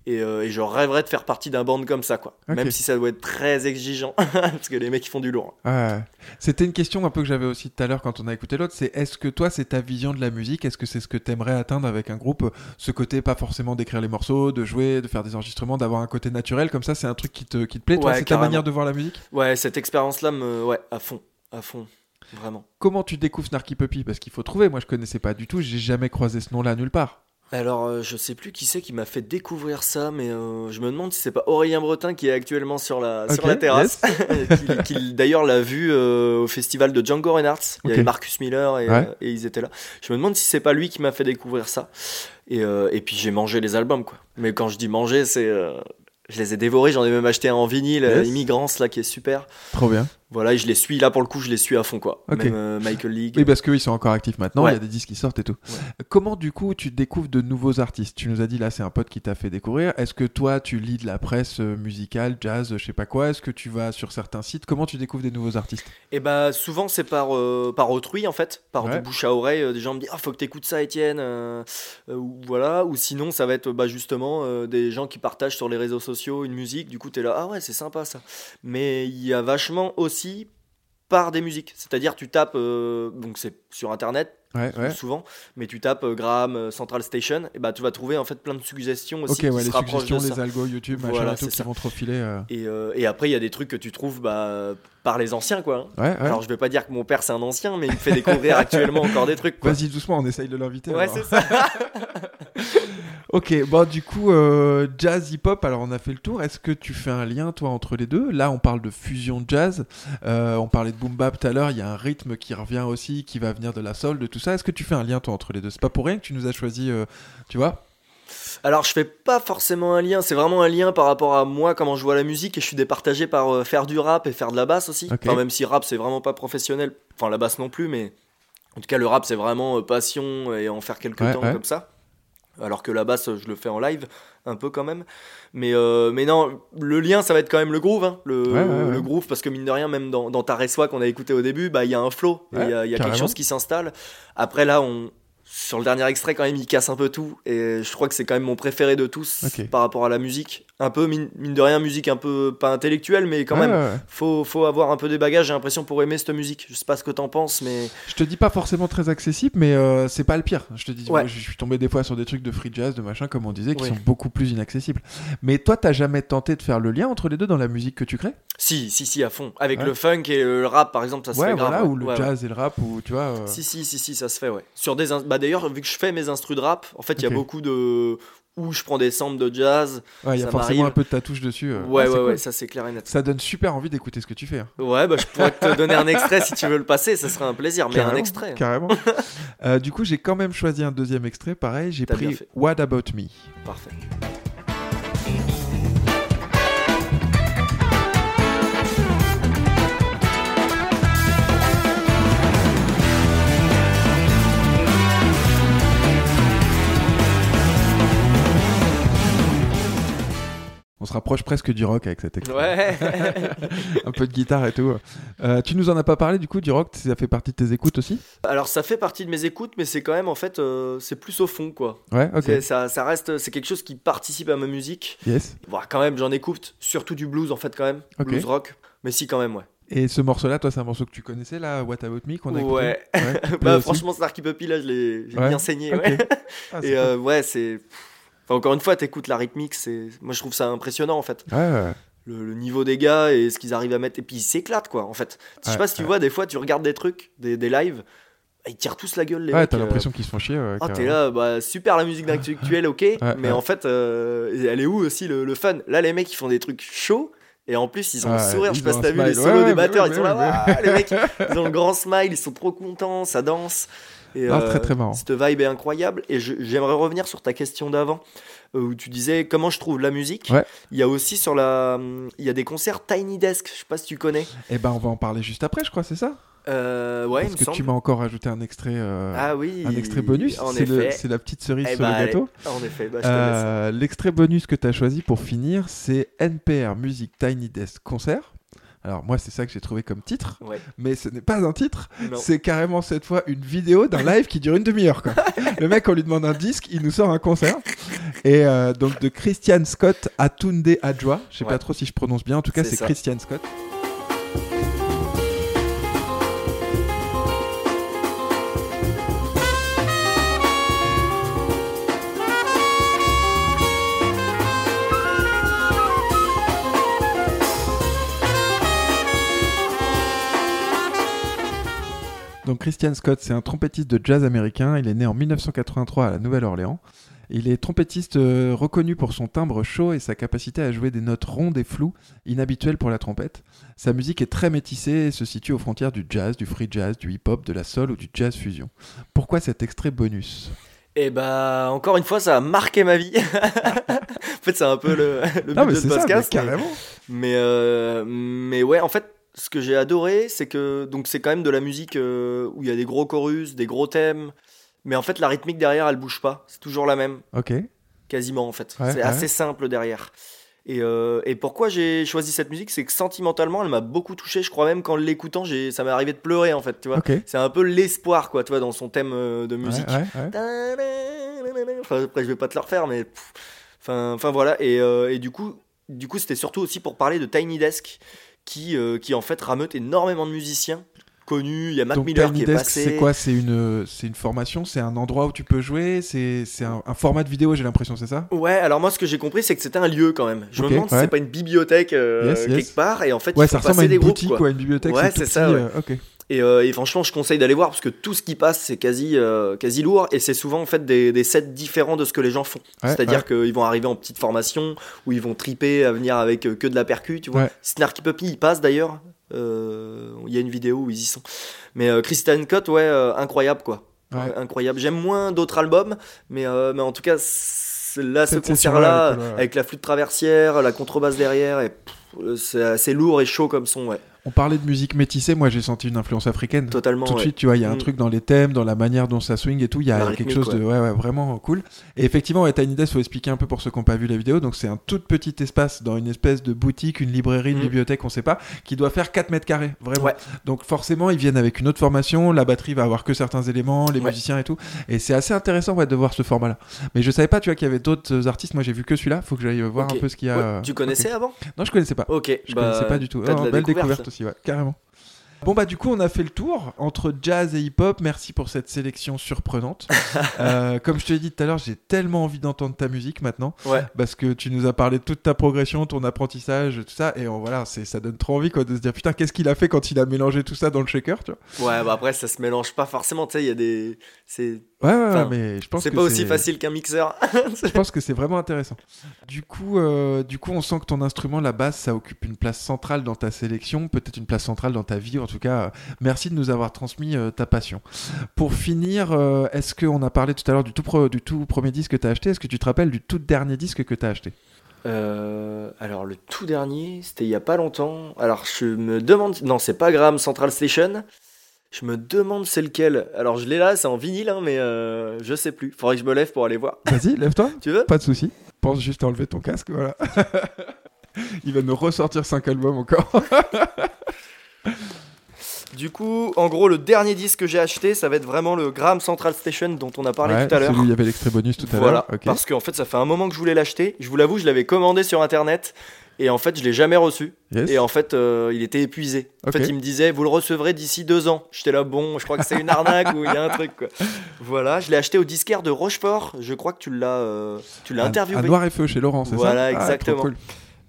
Et, euh, et je rêverais de faire partie d'un band comme ça, quoi. Même si ça doit être très exigeant, [LAUGHS] parce que les mecs ils font du lourd.
Ouais. C'était une question un peu que j'avais aussi tout à l'heure quand on a écouté l'autre, c'est est-ce que toi c'est ta vision de la musique, est-ce que c'est ce que t'aimerais atteindre avec un groupe, ce côté pas forcément d'écrire les morceaux, de jouer, de faire des enregistrements, d'avoir un côté naturel comme ça, c'est un truc qui te, qui te plaît, toi? C'est ta manière de voir la musique?
Ouais, cette expérience-là, me... ouais, à fond, à fond, vraiment.
Comment tu découvres Snarky Puppy? Parce qu'il faut trouver, moi je connaissais pas du tout, j'ai jamais croisé ce nom-là nulle part.
Alors, euh, je sais plus qui c'est qui m'a fait découvrir ça, mais euh, je me demande si c'est pas Aurélien Bretin qui est actuellement sur la, sur la terrasse. Qui- [LAUGHS] qui, d'ailleurs l'a vu euh, au festival de Django Reinhardt. Il y avait Marcus Miller et,
Ouais.
euh, et ils étaient là. Je me demande si c'est pas lui qui m'a fait découvrir ça. Et, et puis j'ai mangé les albums, quoi. Mais quand je dis manger, c'est. je les ai dévorés, j'en ai même acheté un en vinyle,
Yes.
Immigrance, là, qui est super.
Trop bien.
Voilà, et je les suis, là pour le coup, je les suis à fond, quoi.
Ok.
Même euh, Michael League.
Oui, parce qu'ils sont encore actifs maintenant,
Ouais.
il y a des disques qui sortent et tout. Comment du coup tu découvres de nouveaux artistes? Tu nous as dit là, c'est un pote qui t'a fait découvrir. Est-ce que toi tu lis de la presse euh, musicale, jazz, je sais pas quoi? Est-ce que tu vas sur certains sites? Comment tu découvres des nouveaux artistes?
Et bah souvent c'est par, euh, par autrui en fait, par
Ouais.
du bouche à oreille. euh, des gens me disent ah faut que t'écoutes ça Étienne, ou voilà. Ou sinon ça va être bah, justement des gens qui partagent sur les réseaux sociaux une musique. Du coup t'es là ah ouais c'est sympa ça. Mais il y a vachement aussi par des musiques. C'est-à-dire tu tapes euh, donc c'est sur internet.
Ouais, ouais.
Souvent, mais tu tapes euh, Graham euh, Central Station, et bah tu vas trouver en fait plein de suggestions aussi
Ok,
qui
ouais,
se
les suggestions, les algos YouTube, machin
Voilà,
et tout qui
ça.
vont te refiler. euh.
Et, euh, et après, il y a des trucs que tu trouves bah, par les anciens, quoi. hein. Alors, je vais pas dire que mon père c'est un ancien, mais il me fait découvrir [LAUGHS] actuellement encore des trucs.
Vas-y doucement, on essaye de l'inviter.
Ouais, c'est ça. [LAUGHS]
ok, bon du coup, jazz, hip-hop, alors on a fait le tour. Est-ce que tu fais un lien toi entre les deux? Là, on parle de fusion jazz. On parlait de boom bap tout à l'heure. Il y a un rythme qui revient aussi, qui va venir de la soul, de tout ça. Est-ce que tu fais un lien toi entre les deux? C'est pas pour rien que tu nous as choisi, euh, tu vois?
Alors, je fais pas forcément un lien. C'est vraiment un lien par rapport à moi, comment je vois la musique, et je suis départagé par euh, faire du rap et faire de la basse aussi.
Ok.
Enfin, même si rap c'est vraiment pas professionnel. Enfin, la basse non plus, mais en tout cas, le rap c'est vraiment euh, passion et en faire quelques
Ouais,
temps
ouais.
comme ça. Alors que la basse, je le fais en live, un peu quand même. Mais, euh, mais non, le lien, ça va être quand même le groove. hein. Le,
Ouais, ouais, ouais.
le groove, parce que mine de rien, même dans, dans ta qu'on a écouté au début, bah, il y a un flow, il y a, il y a quelque chose qui s'installe. Après, là, on, sur le dernier extrait, quand même, il casse un peu tout. Et je crois que c'est quand même mon préféré de tous par rapport à la musique. Un peu, mine, mine de rien, musique un peu pas intellectuelle, mais quand même,
ouais.
Faut, faut avoir un peu des bagages, j'ai l'impression, pour aimer cette musique. Je sais pas ce que t'en penses, mais.
Je te dis pas forcément très accessible, mais euh, c'est pas le pire. Je te dis,
Ouais.
moi, je suis tombé des fois sur des trucs de free jazz, de machin, comme on disait, qui
Oui.
sont beaucoup plus inaccessibles. Mais toi, t'as jamais tenté de faire le lien entre les deux dans la musique que tu crées?
Si, si, si, à fond. Avec
Ouais.
le funk et le rap, par exemple, ça se fait grave.
voilà,
ouais.
ou le jazz et le rap, ou tu vois. euh,
Si, si, si, si, ça se fait, ouais. Sur des in- bah, D'ailleurs, vu que je fais mes instrus de rap, en fait, il y a beaucoup de. où je prends des samples de jazz.
ouais, il y a forcément un peu de ta touche dessus. euh.
Ouais,
Ah,
ouais,
cool.
ouais, ça c'est clair et net.
Ça donne super envie d'écouter ce que tu fais. hein.
Ouais, bah je pourrais te donner un extrait si tu veux le passer, ça serait un plaisir, mais un extrait.
Carrément. [LAUGHS] Euh, du coup, j'ai quand même choisi un deuxième extrait. Pareil, j'ai pris. What About Me.
Parfait.
On se rapproche presque du rock avec cet extrait.
Ouais. [LAUGHS]
un peu de guitare et tout. Euh, tu nous en as pas parlé du coup du rock? Ça fait partie de tes écoutes aussi?
Alors ça fait partie de mes écoutes, mais c'est quand même en fait, euh, c'est plus au fond quoi.
Ouais, ok.
C'est- Ça, ça reste, c'est quelque chose qui participe à ma musique.
Yes.
Bon, quand même, j'en écoute, surtout du blues en fait quand même,
Ok.
blues rock. Mais si quand même, ouais.
Et ce morceau-là, toi, c'est un morceau que tu connaissais là, What About Me, qu'on a écouté?
Ouais. [LAUGHS] Bah franchement, Snarky Puppy là, je l'ai
Ouais.
bien saigné. Ouais.
Ah,
Et euh, ouais, c'est. Enfin, encore une fois, t'écoutes la rythmique, c'est. Moi, je trouve ça impressionnant en fait.
Ouais, ouais.
le, le niveau des gars et ce qu'ils arrivent à mettre. Et puis ils s'éclatent quoi en fait. Je sais
Ouais,
pas si tu vois, des fois tu regardes des trucs, des, des lives, ils tirent tous la gueule les
Ouais,
mecs.
t'as
euh,
l'impression qu'ils se font chier. ouais,
Ah, t'es là, bah super la musique [LAUGHS] d'intellectuel, ok, mais
ouais.
en fait, euh, elle est où aussi le, le fun? Là, les mecs ils font des trucs chauds. Et en plus, ils ont le sourire. Je sais pas si t'as vu les solos des batteurs. ils sont là, les mecs, [LAUGHS] ils ont le grand smile. Ils sont trop contents. Ça danse. Et,
Ah, très, très marrant.
Cette vibe est incroyable. Et j'aimerais revenir sur ta question d'avant, euh, où tu disais comment je trouve la musique.
Ouais?
Il y a aussi sur la, il y a des concerts Tiny Desk. Je sais pas si tu connais.
Eh ben, on va en parler juste après, je crois, c'est ça?
Euh, ouais, il
Parce
me
que
semble.
tu m'as encore ajouté un extrait, euh,
Ah oui,
un extrait bonus. C'est la petite cerise
Eh
sur
bah,
le gâteau.
allez. En effet, bah.
Euh, L'extrait bonus que tu as choisi pour finir, c'est NPR Music Tiny Desk Concert. Alors moi c'est ça que j'ai trouvé comme titre,
Ouais.
mais ce n'est pas un titre, c'est carrément cette fois une vidéo d'un live qui dure une demi-heure. [LAUGHS] Le mec on lui demande un disque, il nous sort un concert. Et euh, donc de Christian Scott à Tunde Adjoa, je sais
Ouais.
pas trop si je prononce bien, en tout cas
C'est.
Christian Scott. Donc Christian Scott, c'est un trompettiste de jazz américain. Il est né en 1983 à la Nouvelle-Orléans. Il est trompettiste euh, reconnu pour son timbre chaud et sa capacité à jouer des notes rondes et floues, inhabituelles pour la trompette. Sa musique est très métissée et se situe aux frontières du jazz, du free jazz, du hip-hop, de la soul ou du jazz fusion. Pourquoi cet extrait bonus?
Et bah, encore une fois, ça a marqué ma vie. [LAUGHS] en fait, c'est un peu le, le
Non,
but
mais
de ce
c'est ça, mais
podcast. Mais, euh, mais ouais, en fait, ce que j'ai adoré, c'est que donc c'est quand même de la musique euh, où il y a des gros chorus, des gros thèmes. Mais en fait, la rythmique derrière, elle bouge pas. C'est toujours la même,
Ok.
quasiment en fait.
Ouais,
c'est
ouais.
assez simple derrière. Et, euh, et pourquoi j'ai choisi cette musique, c'est que sentimentalement, elle m'a beaucoup touché. Je crois même qu'en l'écoutant, j'ai- ça m'est arrivé de pleurer en fait. Tu vois,
Ok.
c'est un peu l'espoir, quoi, tu vois, dans son thème euh, de musique.
ouais.
Enfin, après, je vais pas te le refaire, mais. Enfin, enfin voilà. Et, et du coup, du coup, c'était surtout aussi pour parler de Tiny Desk, qui, euh, qui en fait rameute énormément de musiciens connus. Il y a
Donc
Miller
Tiny
qui est passé.
c'est quoi? C'est une, c'est une formation? C'est un endroit où tu peux jouer? C'est c'est un, un format de vidéo, j'ai l'impression, c'est ça?
Ouais, alors moi ce que j'ai compris c'est que c'était un lieu quand même. Je me demande si c'est pas une bibliothèque euh,
Yes, yes.
quelque part et en fait
Ouais,
ils
ça ressemble à une
des groupes,
boutique
quoi.
ou à une bibliothèque.
Ouais, c'est ça,
petit,
ouais.
euh, ok.
Et, euh, et franchement, je conseille d'aller voir parce que tout ce qui passe, c'est quasi, euh, quasi lourd et c'est souvent en fait des, des sets différents de ce que les gens font.
Ouais,
C'est-à-dire
ouais.
qu'ils vont arriver en petite formation ou ils vont triper à venir avec euh, que de la percu, tu vois.
Ouais.
Snarky Puppy, il passe d'ailleurs. Il y a une vidéo où ils y sont. Mais Christian Scott, ouais, incroyable quoi. Incroyable. J'aime moins d'autres albums, mais, mais en tout cas, là, ce concert-là, avec la flûte traversière, la contrebasse derrière, et c'est assez lourd et chaud comme son, ouais.
On parlait de musique métissée, moi j'ai senti une influence africaine.
Totalement,
Tout de
ouais.
suite, tu vois, il y a un
Mm.
truc dans les thèmes, dans la manière dont ça swing et tout. Il y a
La
quelque chose de ouais, ouais, vraiment cool. Et effectivement, ouais, Tiny Desk, faut expliquer un peu pour ceux qui n'ont pas vu la vidéo. Donc, c'est un tout petit espace dans une espèce de boutique, une librairie, une
Mm.
bibliothèque, on sait pas, qui doit faire 4 mètres carrés, vraiment.
Ouais.
Donc, forcément, ils viennent avec une autre formation. La batterie va avoir que certains éléments, les musiciens et tout. Et c'est assez intéressant ouais, de voir ce format-là. Mais je savais pas, tu vois, qu'il y avait d'autres artistes. Moi, j'ai vu que celui-là. Faut que j'aille voir un peu ce qu'il y a. Euh,
Tu connaissais avant?
Non, je connaissais pas.
Ok,
Je
bah,
connaissais pas du tout. Oh, belle
découverte.
découverte aussi, ouais, carrément. Bon bah du coup on a fait le tour entre jazz et hip-hop. Merci pour cette sélection surprenante. [LAUGHS] Euh, comme je te l'ai dit tout à l'heure, j'ai tellement envie d'entendre ta musique maintenant
Ouais.
parce que tu nous as parlé de toute ta progression, ton apprentissage, tout ça et on- voilà, c'est ça donne trop envie quoi de se dire putain qu'est-ce qu'il a fait quand il a mélangé tout ça dans le shaker, tu vois.
Ouais, bah après, ça se mélange pas forcément, tu sais, il y a des. C'est.
Ouais, ouais, ouais,
Enfin,
mais je pense
C'est
que
pas aussi
c'est-
facile qu'un mixeur. [LAUGHS]
Je pense que c'est vraiment intéressant. Du coup, euh, du coup, on sent que ton instrument, la basse, ça occupe une place centrale dans ta sélection, peut-être une place centrale dans ta vie. En tout cas, euh, merci de nous avoir transmis euh, ta passion. Pour finir, euh, est-ce qu'on a parlé tout à l'heure du du tout premier disque que tu as acheté? Est-ce que tu te rappelles du tout dernier disque que tu as acheté?
Euh, alors, le tout dernier, c'était il y a pas longtemps. Alors, je me demande. Non, c'est pas Graham Central Station. Je me demande c'est lequel. Alors, je l'ai là, c'est en vinyle, hein, mais euh, je sais plus. Faudrait que je me lève pour aller voir. [LAUGHS]
Vas-y, lève-toi.
Tu veux?
Pas de souci. Pense juste à enlever ton casque, voilà. [LAUGHS] Il va nous ressortir 5 albums encore. [LAUGHS]
Du coup, en gros, le dernier disque que j'ai acheté, ça va être vraiment le Graham Central Station dont on a parlé
Ouais,
tout à l'heure.
celui où il y avait l'extrait bonus tout à
Voilà,
l'heure. ok.
parce qu'en fait, ça fait un moment que je voulais l'acheter. Je vous l'avoue, je l'avais commandé sur internet et en fait, je l'ai jamais reçu.
Yes.
Et en fait, euh, il était épuisé. En
Ok.
fait, il me disait, vous le recevrez d'ici deux ans. J'étais là, bon, je crois que c'est une arnaque ou il y a un truc. Quoi. Voilà, je l'ai acheté au disquaire de Rochefort. Je crois que tu l'as, euh, tu l'as interviewé.
À Noir et Feu chez Laurent, c'est ça
Voilà,
Ah,
exactement.
cool.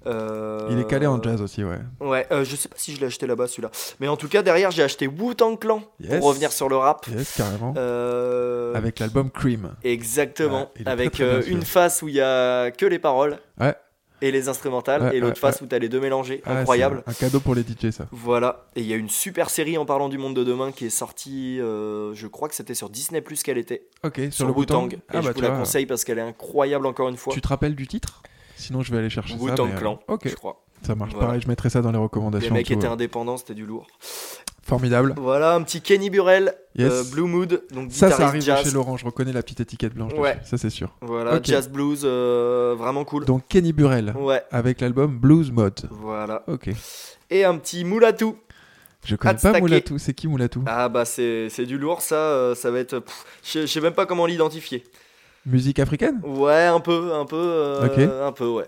Euh,
Il est calé en jazz aussi, ouais.
Ouais, euh, je sais pas si je l'ai acheté là-bas celui-là. Mais en tout cas, derrière, j'ai acheté Wu-Tang Clan
Yes.
pour revenir sur le rap.
Yes, carrément.
Euh,
Avec l'album Cream.
Exactement.
Ouais,
Avec
très, très bien,
euh, une face où il y a que les paroles
Ouais.
Et les instrumentales,
Ouais,
et l'autre
ouais,
face
ouais.
où t'as les deux mélangés.
Ah,
Incroyable.
Un cadeau pour les DJ, ça.
Voilà. Et il y a une super série en parlant du monde de demain qui est sortie, euh, je crois que c'était sur Disney Plus qu'elle était.
Ok, sur,
Sur
le.
Wu-Tang. Et
Ah,
je
bah,
vous la
vois.
conseille parce qu'elle est incroyable encore une fois.
Tu te rappelles du titre? Sinon, je vais aller chercher ça.
Wu-Tang
euh,
Clan,
Ok,
je crois.
Ça marche.
Voilà.
Pareil, je mettrai ça dans les
Les
recommandations.
mecs
tout,
étaient indépendants, c'était du lourd.
Formidable.
Voilà, un petit Kenny Burrell,
Yes.
euh, Blue Mood, donc
Ça, ça arrive
jazz.
chez Laurent. Je reconnais la petite étiquette blanche.
Ouais.
dessus, Ça, c'est sûr.
Voilà, jazz blues, euh, vraiment cool.
Donc, Kenny Burrell.
Ouais.
Avec l'album Blues Mode.
Voilà.
Ok.
Et un petit Moulatou.
Je connais pas. Moulatou. C'est qui Moulatou
Ah bah c'est du lourd ça, euh, ça va être... Je sais même pas comment l'identifier.
Musique africaine?
Ouais, un peu, un peu, euh,
Ok.
un peu, ouais.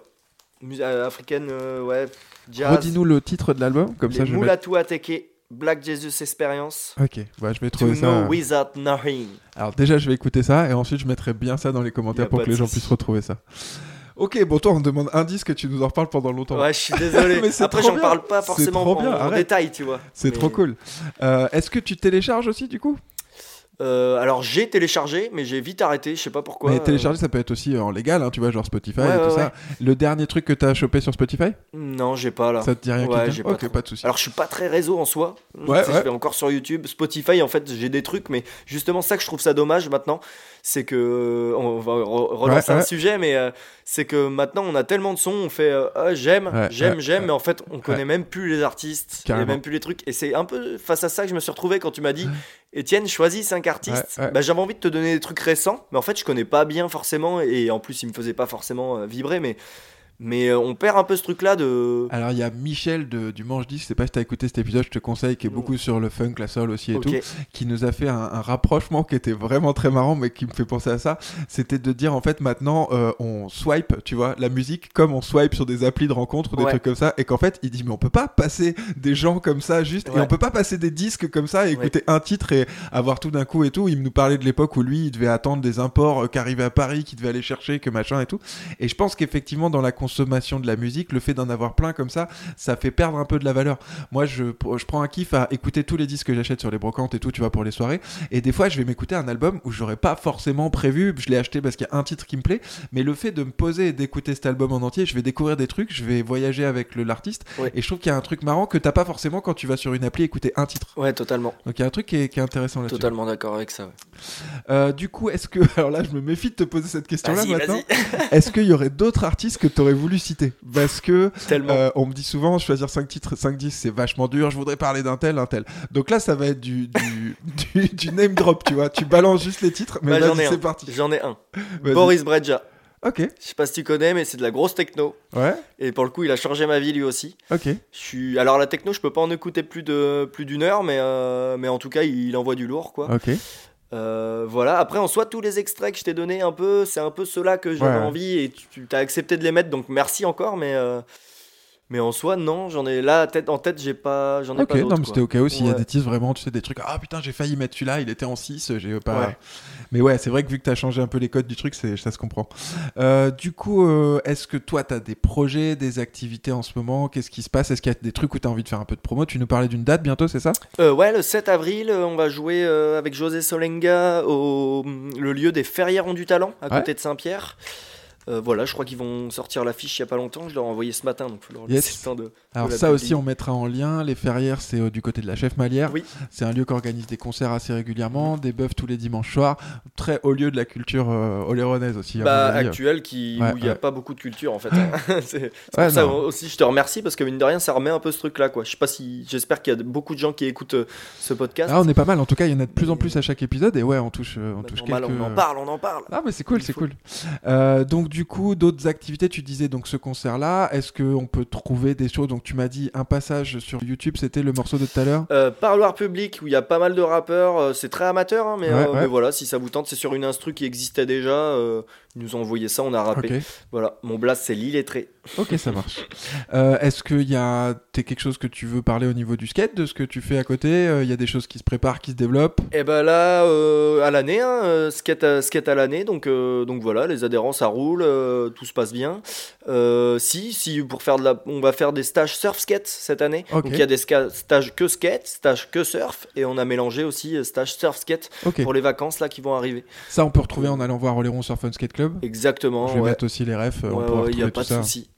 Euh, africaine, euh, ouais, jazz.
Redis-nous le titre de l'album. Comme
Les
ça, je vais. mettre-
Moulatou Ateke, Black Jesus Experience.
Ok, bah, je vais
To
trouver ça.
know
euh,
without knowing.
Alors déjà, je vais écouter ça et ensuite je mettrai bien ça dans les commentaires pour que les gens puissent retrouver ça. Ok, bon toi on te demande un disque, tu nous en reparles pendant longtemps.
Ouais, je suis désolé. [LAUGHS]
Mais
Après, j'en parle pas forcément
trop
en,
bien,
en
arrête.
détail, tu vois.
C'est
Mais-
trop cool. Euh, Est-ce que tu télécharges aussi du coup?
Euh, alors, j'ai téléchargé, mais j'ai vite arrêté, je sais pas pourquoi.
Mais
euh,
télécharger ça peut être aussi euh, en légal, hein, tu vois, genre Spotify
Ouais,
et tout
ouais,
ça. Le dernier truc que t'as chopé sur Spotify?
Non, j'ai pas là.
Ça te dit rien
Ouais, j'ai pas
Ok,
trop.
pas de soucis.
Alors je suis pas très réseau en soi.
Ouais.
Je vais encore sur YouTube, Spotify. En fait, j'ai des trucs, mais justement ça que je trouve ça dommage maintenant, c'est que on va re- relancer un sujet, mais euh, c'est que maintenant on a tellement de sons, on fait euh, Ah, j'aime,
Ouais,
j'aime,
ouais,
j'aime,
ouais.
mais en fait on connaît même plus les artistes, et
Carrément.
même plus les trucs. Et c'est un peu face à ça que je me suis retrouvé quand tu m'as dit Étienne, choisis 5 artistes. Bah, j'avais envie de te donner des trucs récents, mais en fait je connais pas bien forcément, et en plus il me faisait pas forcément euh, vibrer, mais mais euh, on perd un peu ce truc là de
Alors il y a Michel de, du Manche 10, je sais pas si t'as écouté cet épisode, je te conseille, qui est beaucoup sur le funk, la soul aussi et
Ok.
tout, qui nous a fait un, un rapprochement qui était vraiment très marrant, mais qui me fait penser à ça. C'était de dire en fait maintenant euh, on swipe, tu vois, la musique comme on swipe sur des applis de rencontres ou des
Ouais.
trucs comme ça, et qu'en fait il dit mais on peut pas passer des gens comme ça juste, et on peut pas passer des disques comme ça et écouter un titre et avoir tout d'un coup et tout. Il nous parlait de l'époque où lui il devait attendre des imports euh, qui arrivaient à Paris, qu'il devait aller chercher, que machin et tout. Et je pense qu'effectivement, dans la consommation de la musique, le fait d'en avoir plein comme ça, ça fait perdre un peu de la valeur. Moi, je, je prends un kiff à écouter tous les disques que j'achète sur les brocantes et tout, tu vois, pour les soirées. Et des fois, je vais m'écouter un album où j'aurais pas forcément prévu, je l'ai acheté parce qu'il y a un titre qui me plaît, mais le fait de me poser et d'écouter cet album en entier, je vais découvrir des trucs, je vais voyager avec l'artiste.
Ouais.
Et je trouve qu'il y a un truc marrant que t'as pas forcément quand tu vas sur une appli écouter un titre.
Ouais, totalement.
Donc il y a un truc qui est, qui est intéressant là-dessus.
Totalement d'accord avec ça. ouais.
Euh, du coup, est-ce que. [LAUGHS] Alors là, je me méfie de te poser cette question-là maintenant. [LAUGHS] Est-ce qu'il y aurait d'autres artistes que tu aurais voulu citer parce que euh, on me dit souvent choisir 5 titres, 5 disques, c'est vachement dur. Je voudrais parler d'un tel, un tel. Donc là, ça va être du, du, [LAUGHS] du, du name drop, tu vois. Tu balances juste les titres, mais
Bah, un.
c'est parti.
J'en ai un. Boris Brejcha.
Ok,
Je sais pas si tu connais, mais c'est de la grosse techno.
ouais,
Et pour le coup, il a changé ma vie lui aussi.
ok.
Je suis... Alors la techno, je peux pas en écouter plus de plus d'une heure, mais, euh, mais en tout cas, il envoie du lourd, quoi.
Ok.
Euh, voilà. Après, en soi, tous les extraits que je t'ai donnés, un peu, c'est un peu ceux-là que j'avais
Ouais.
envie et tu as accepté de les mettre, donc merci encore. Mais euh, mais en soi, non, j'en ai là tête en tête, j'ai pas, j'en ai
Ok,
pas
non, mais c'était au cas où s'il y a des titres vraiment, tu sais, des trucs. Ah putain, j'ai failli mettre celui-là, il était en 6, j'ai pas.
Ouais.
Mais ouais, c'est vrai que vu que t'as changé un peu les codes du truc, c'est, ça se comprend. Euh, du coup, euh, est-ce que toi, t'as des projets, des activités en ce moment? Qu'est-ce qui se passe? Est-ce qu'il y a des trucs où t'as envie de faire un peu de promo? Tu nous parlais d'une date bientôt, c'est ça?
Euh, ouais, le 7 avril, on va jouer avec José Solenga au le lieu des Ferrières ont du talent, à
Ouais.
côté de Saint-Pierre. Euh, voilà, je crois qu'ils vont sortir l'affiche il y a pas longtemps. Je leur ai envoyé ce matin, donc faut leur
Yes.
laisser le temps de.
Alors
de
ça
publier.
aussi, on mettra en lien. Les Ferrières, c'est euh, du côté de la Chef Malière.
Oui.
C'est un lieu qui organise des concerts assez régulièrement, des bœufs tous les dimanches soirs. Très haut lieu de la culture euh, oléronaise aussi.
Bah,
mon avis.
actuel qui,
Ouais,
où il n'y a
ouais.
pas beaucoup de culture en fait. [LAUGHS] c'est
Ouais,
pour ça aussi je te remercie parce que mine de rien ça remet un peu ce truc là quoi. Je sais pas si j'espère qu'il y a beaucoup de gens qui écoutent euh, ce podcast.
Ah, on est pas mal. En tout cas, il y en a de plus en plus à chaque épisode. Et ouais, on touche, on
Bah,
touche
normal,
quelques...
On en parle, on en parle.
Ah mais c'est cool, c'est cool. Donc du coup, d'autres activités, tu disais donc ce concert-là, est-ce qu'on peut trouver des choses? Donc tu m'as dit un passage sur YouTube, c'était le morceau de tout à l'heure
Euh, parloir public où il y a pas mal de rappeurs, euh, c'est très amateur, hein, mais,
Ouais,
euh,
ouais.
mais voilà, si ça vous tente, c'est sur une instru qui existait déjà. Euh, ils nous ont envoyé ça, on a rappé. Voilà, mon blast c'est l'illettré.
ok, ça [LAUGHS] marche. Euh, est-ce qu'il y a t'es quelque chose que tu veux parler au niveau du skate, de ce que tu fais à côté Euh, Il y a des choses qui se préparent, qui se développent?
Et ben là, euh, à l'année, hein, euh, skate, à, skate à l'année, donc, euh, donc voilà, les adhérents ça roule, euh, tout se passe bien. Euh, si, si, pour faire de la, on va faire des stages surf skate cette année. Donc il y a des stages que skate, stages que surf, et on a mélangé aussi euh, stage surf skate
Ok.
pour les vacances là qui vont arriver.
Ça, on peut retrouver en allant voir Oléron Surf and Skate Club.
Exactement.
Je vais
ouais.
mettre aussi les refs, euh, on
Ouais,
pourra
ouais, y a pas de
ça.
souci.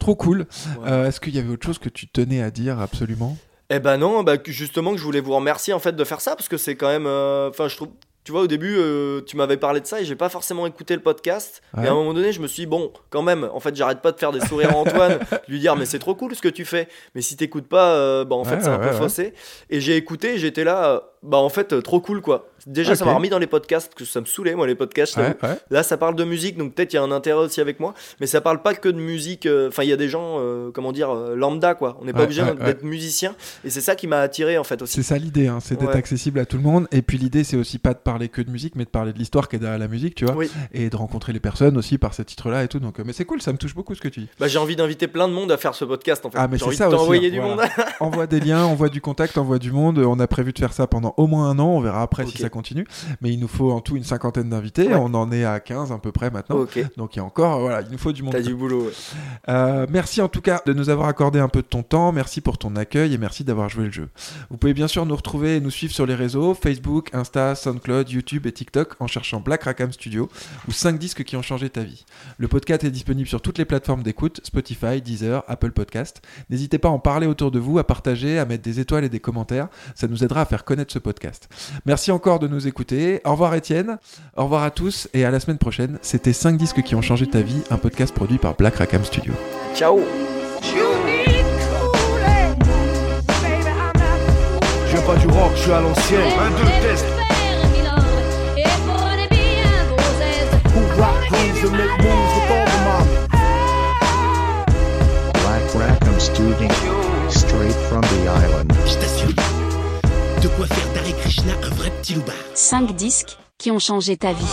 Trop cool. Euh, est-ce qu'il y avait autre chose que tu tenais à dire absolument?
Eh ben non, bah justement que je voulais vous remercier en fait de faire ça parce que c'est quand même, euh, enfin je trouve, tu vois au début euh, tu m'avais parlé de ça et j'ai pas forcément écouté le podcast.
Ouais.
Et à un moment donné je me suis dit bon quand même, en fait j'arrête pas de faire des sourires à Antoine, [LAUGHS] de lui dire mais c'est trop cool ce que tu fais, mais si t'écoutes pas, euh, bah en fait
Ouais,
c'est un
ouais,
peu faussé. Et j'ai écouté, j'étais là, bah en fait euh, trop cool quoi. Déjà ça m'a remis dans les podcasts parce que ça me saoulait moi les podcasts.
Ouais, ouais.
Là, ça parle de musique, donc peut-être il y a un intérêt aussi avec moi, mais ça parle pas que de musique. euh, Enfin, il y a des gens, euh, comment dire, lambda, quoi. On n'est pas obligé d'être musicien, et c'est ça qui m'a attiré en fait aussi.
C'est ça l'idée, hein, c'est d'être accessible à tout le monde. Et puis l'idée, c'est aussi pas de parler que de musique, mais de parler de l'histoire qui est derrière la musique, tu vois.
Oui.
Et de rencontrer les personnes aussi par ces titres-là et tout. Donc, mais c'est cool, ça me touche beaucoup ce que tu dis.
Bah, j'ai envie d'inviter plein de monde à faire ce podcast en fait.
Ah, mais c'est ça
de
aussi, hein,
du
voilà.
monde.
envoie des liens, envoie du contact, envoie du monde. On a prévu de faire ça pendant au moins un an. On verra après si ça continue. Mais il nous faut en tout une cinquantaine d'invités.
Ouais.
On en est à 15 à peu près maintenant. Donc il y a encore, voilà, il nous faut du monde.
t'as du boulot. ouais.
Euh, merci en tout cas de nous avoir accordé un peu de ton temps, merci pour ton accueil et merci d'avoir joué le jeu. Vous pouvez bien sûr nous retrouver et nous suivre sur les réseaux Facebook, Insta, SoundCloud, YouTube et TikTok en cherchant Black Rackham Studio ou 5 disques qui ont changé ta vie. Le podcast est disponible sur toutes les plateformes d'écoute, Spotify, Deezer, Apple Podcast. N'hésitez pas à en parler autour de vous, à partager, à mettre des étoiles et des commentaires, ça nous aidera à faire connaître ce podcast. Merci encore de nous écouter. Au revoir Étienne, au revoir à tous et à la semaine prochaine. C'était 5 disques qui ont changé ta vie, un podcast produit par Black Rackham Studio.
Ciao.
Je pas du rock, je suis à l'ancienne. Un, deux, test.
Mommy.
Black Rackham Studio. Straight from the island.
De quoi faire d'Hare Krishna un vrai petit loupard.
5 disques qui ont changé ta vie.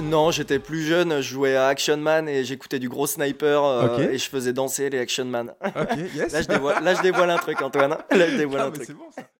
Non, j'étais plus jeune, je jouais à Action Man et j'écoutais du gros sniper euh, et je faisais danser les Action Man.
Yes. [LAUGHS]
là, je dévoile, là je dévoile un truc, Antoine. Là je dévoile
Ah,
un
mais
truc.
c'est bon ça.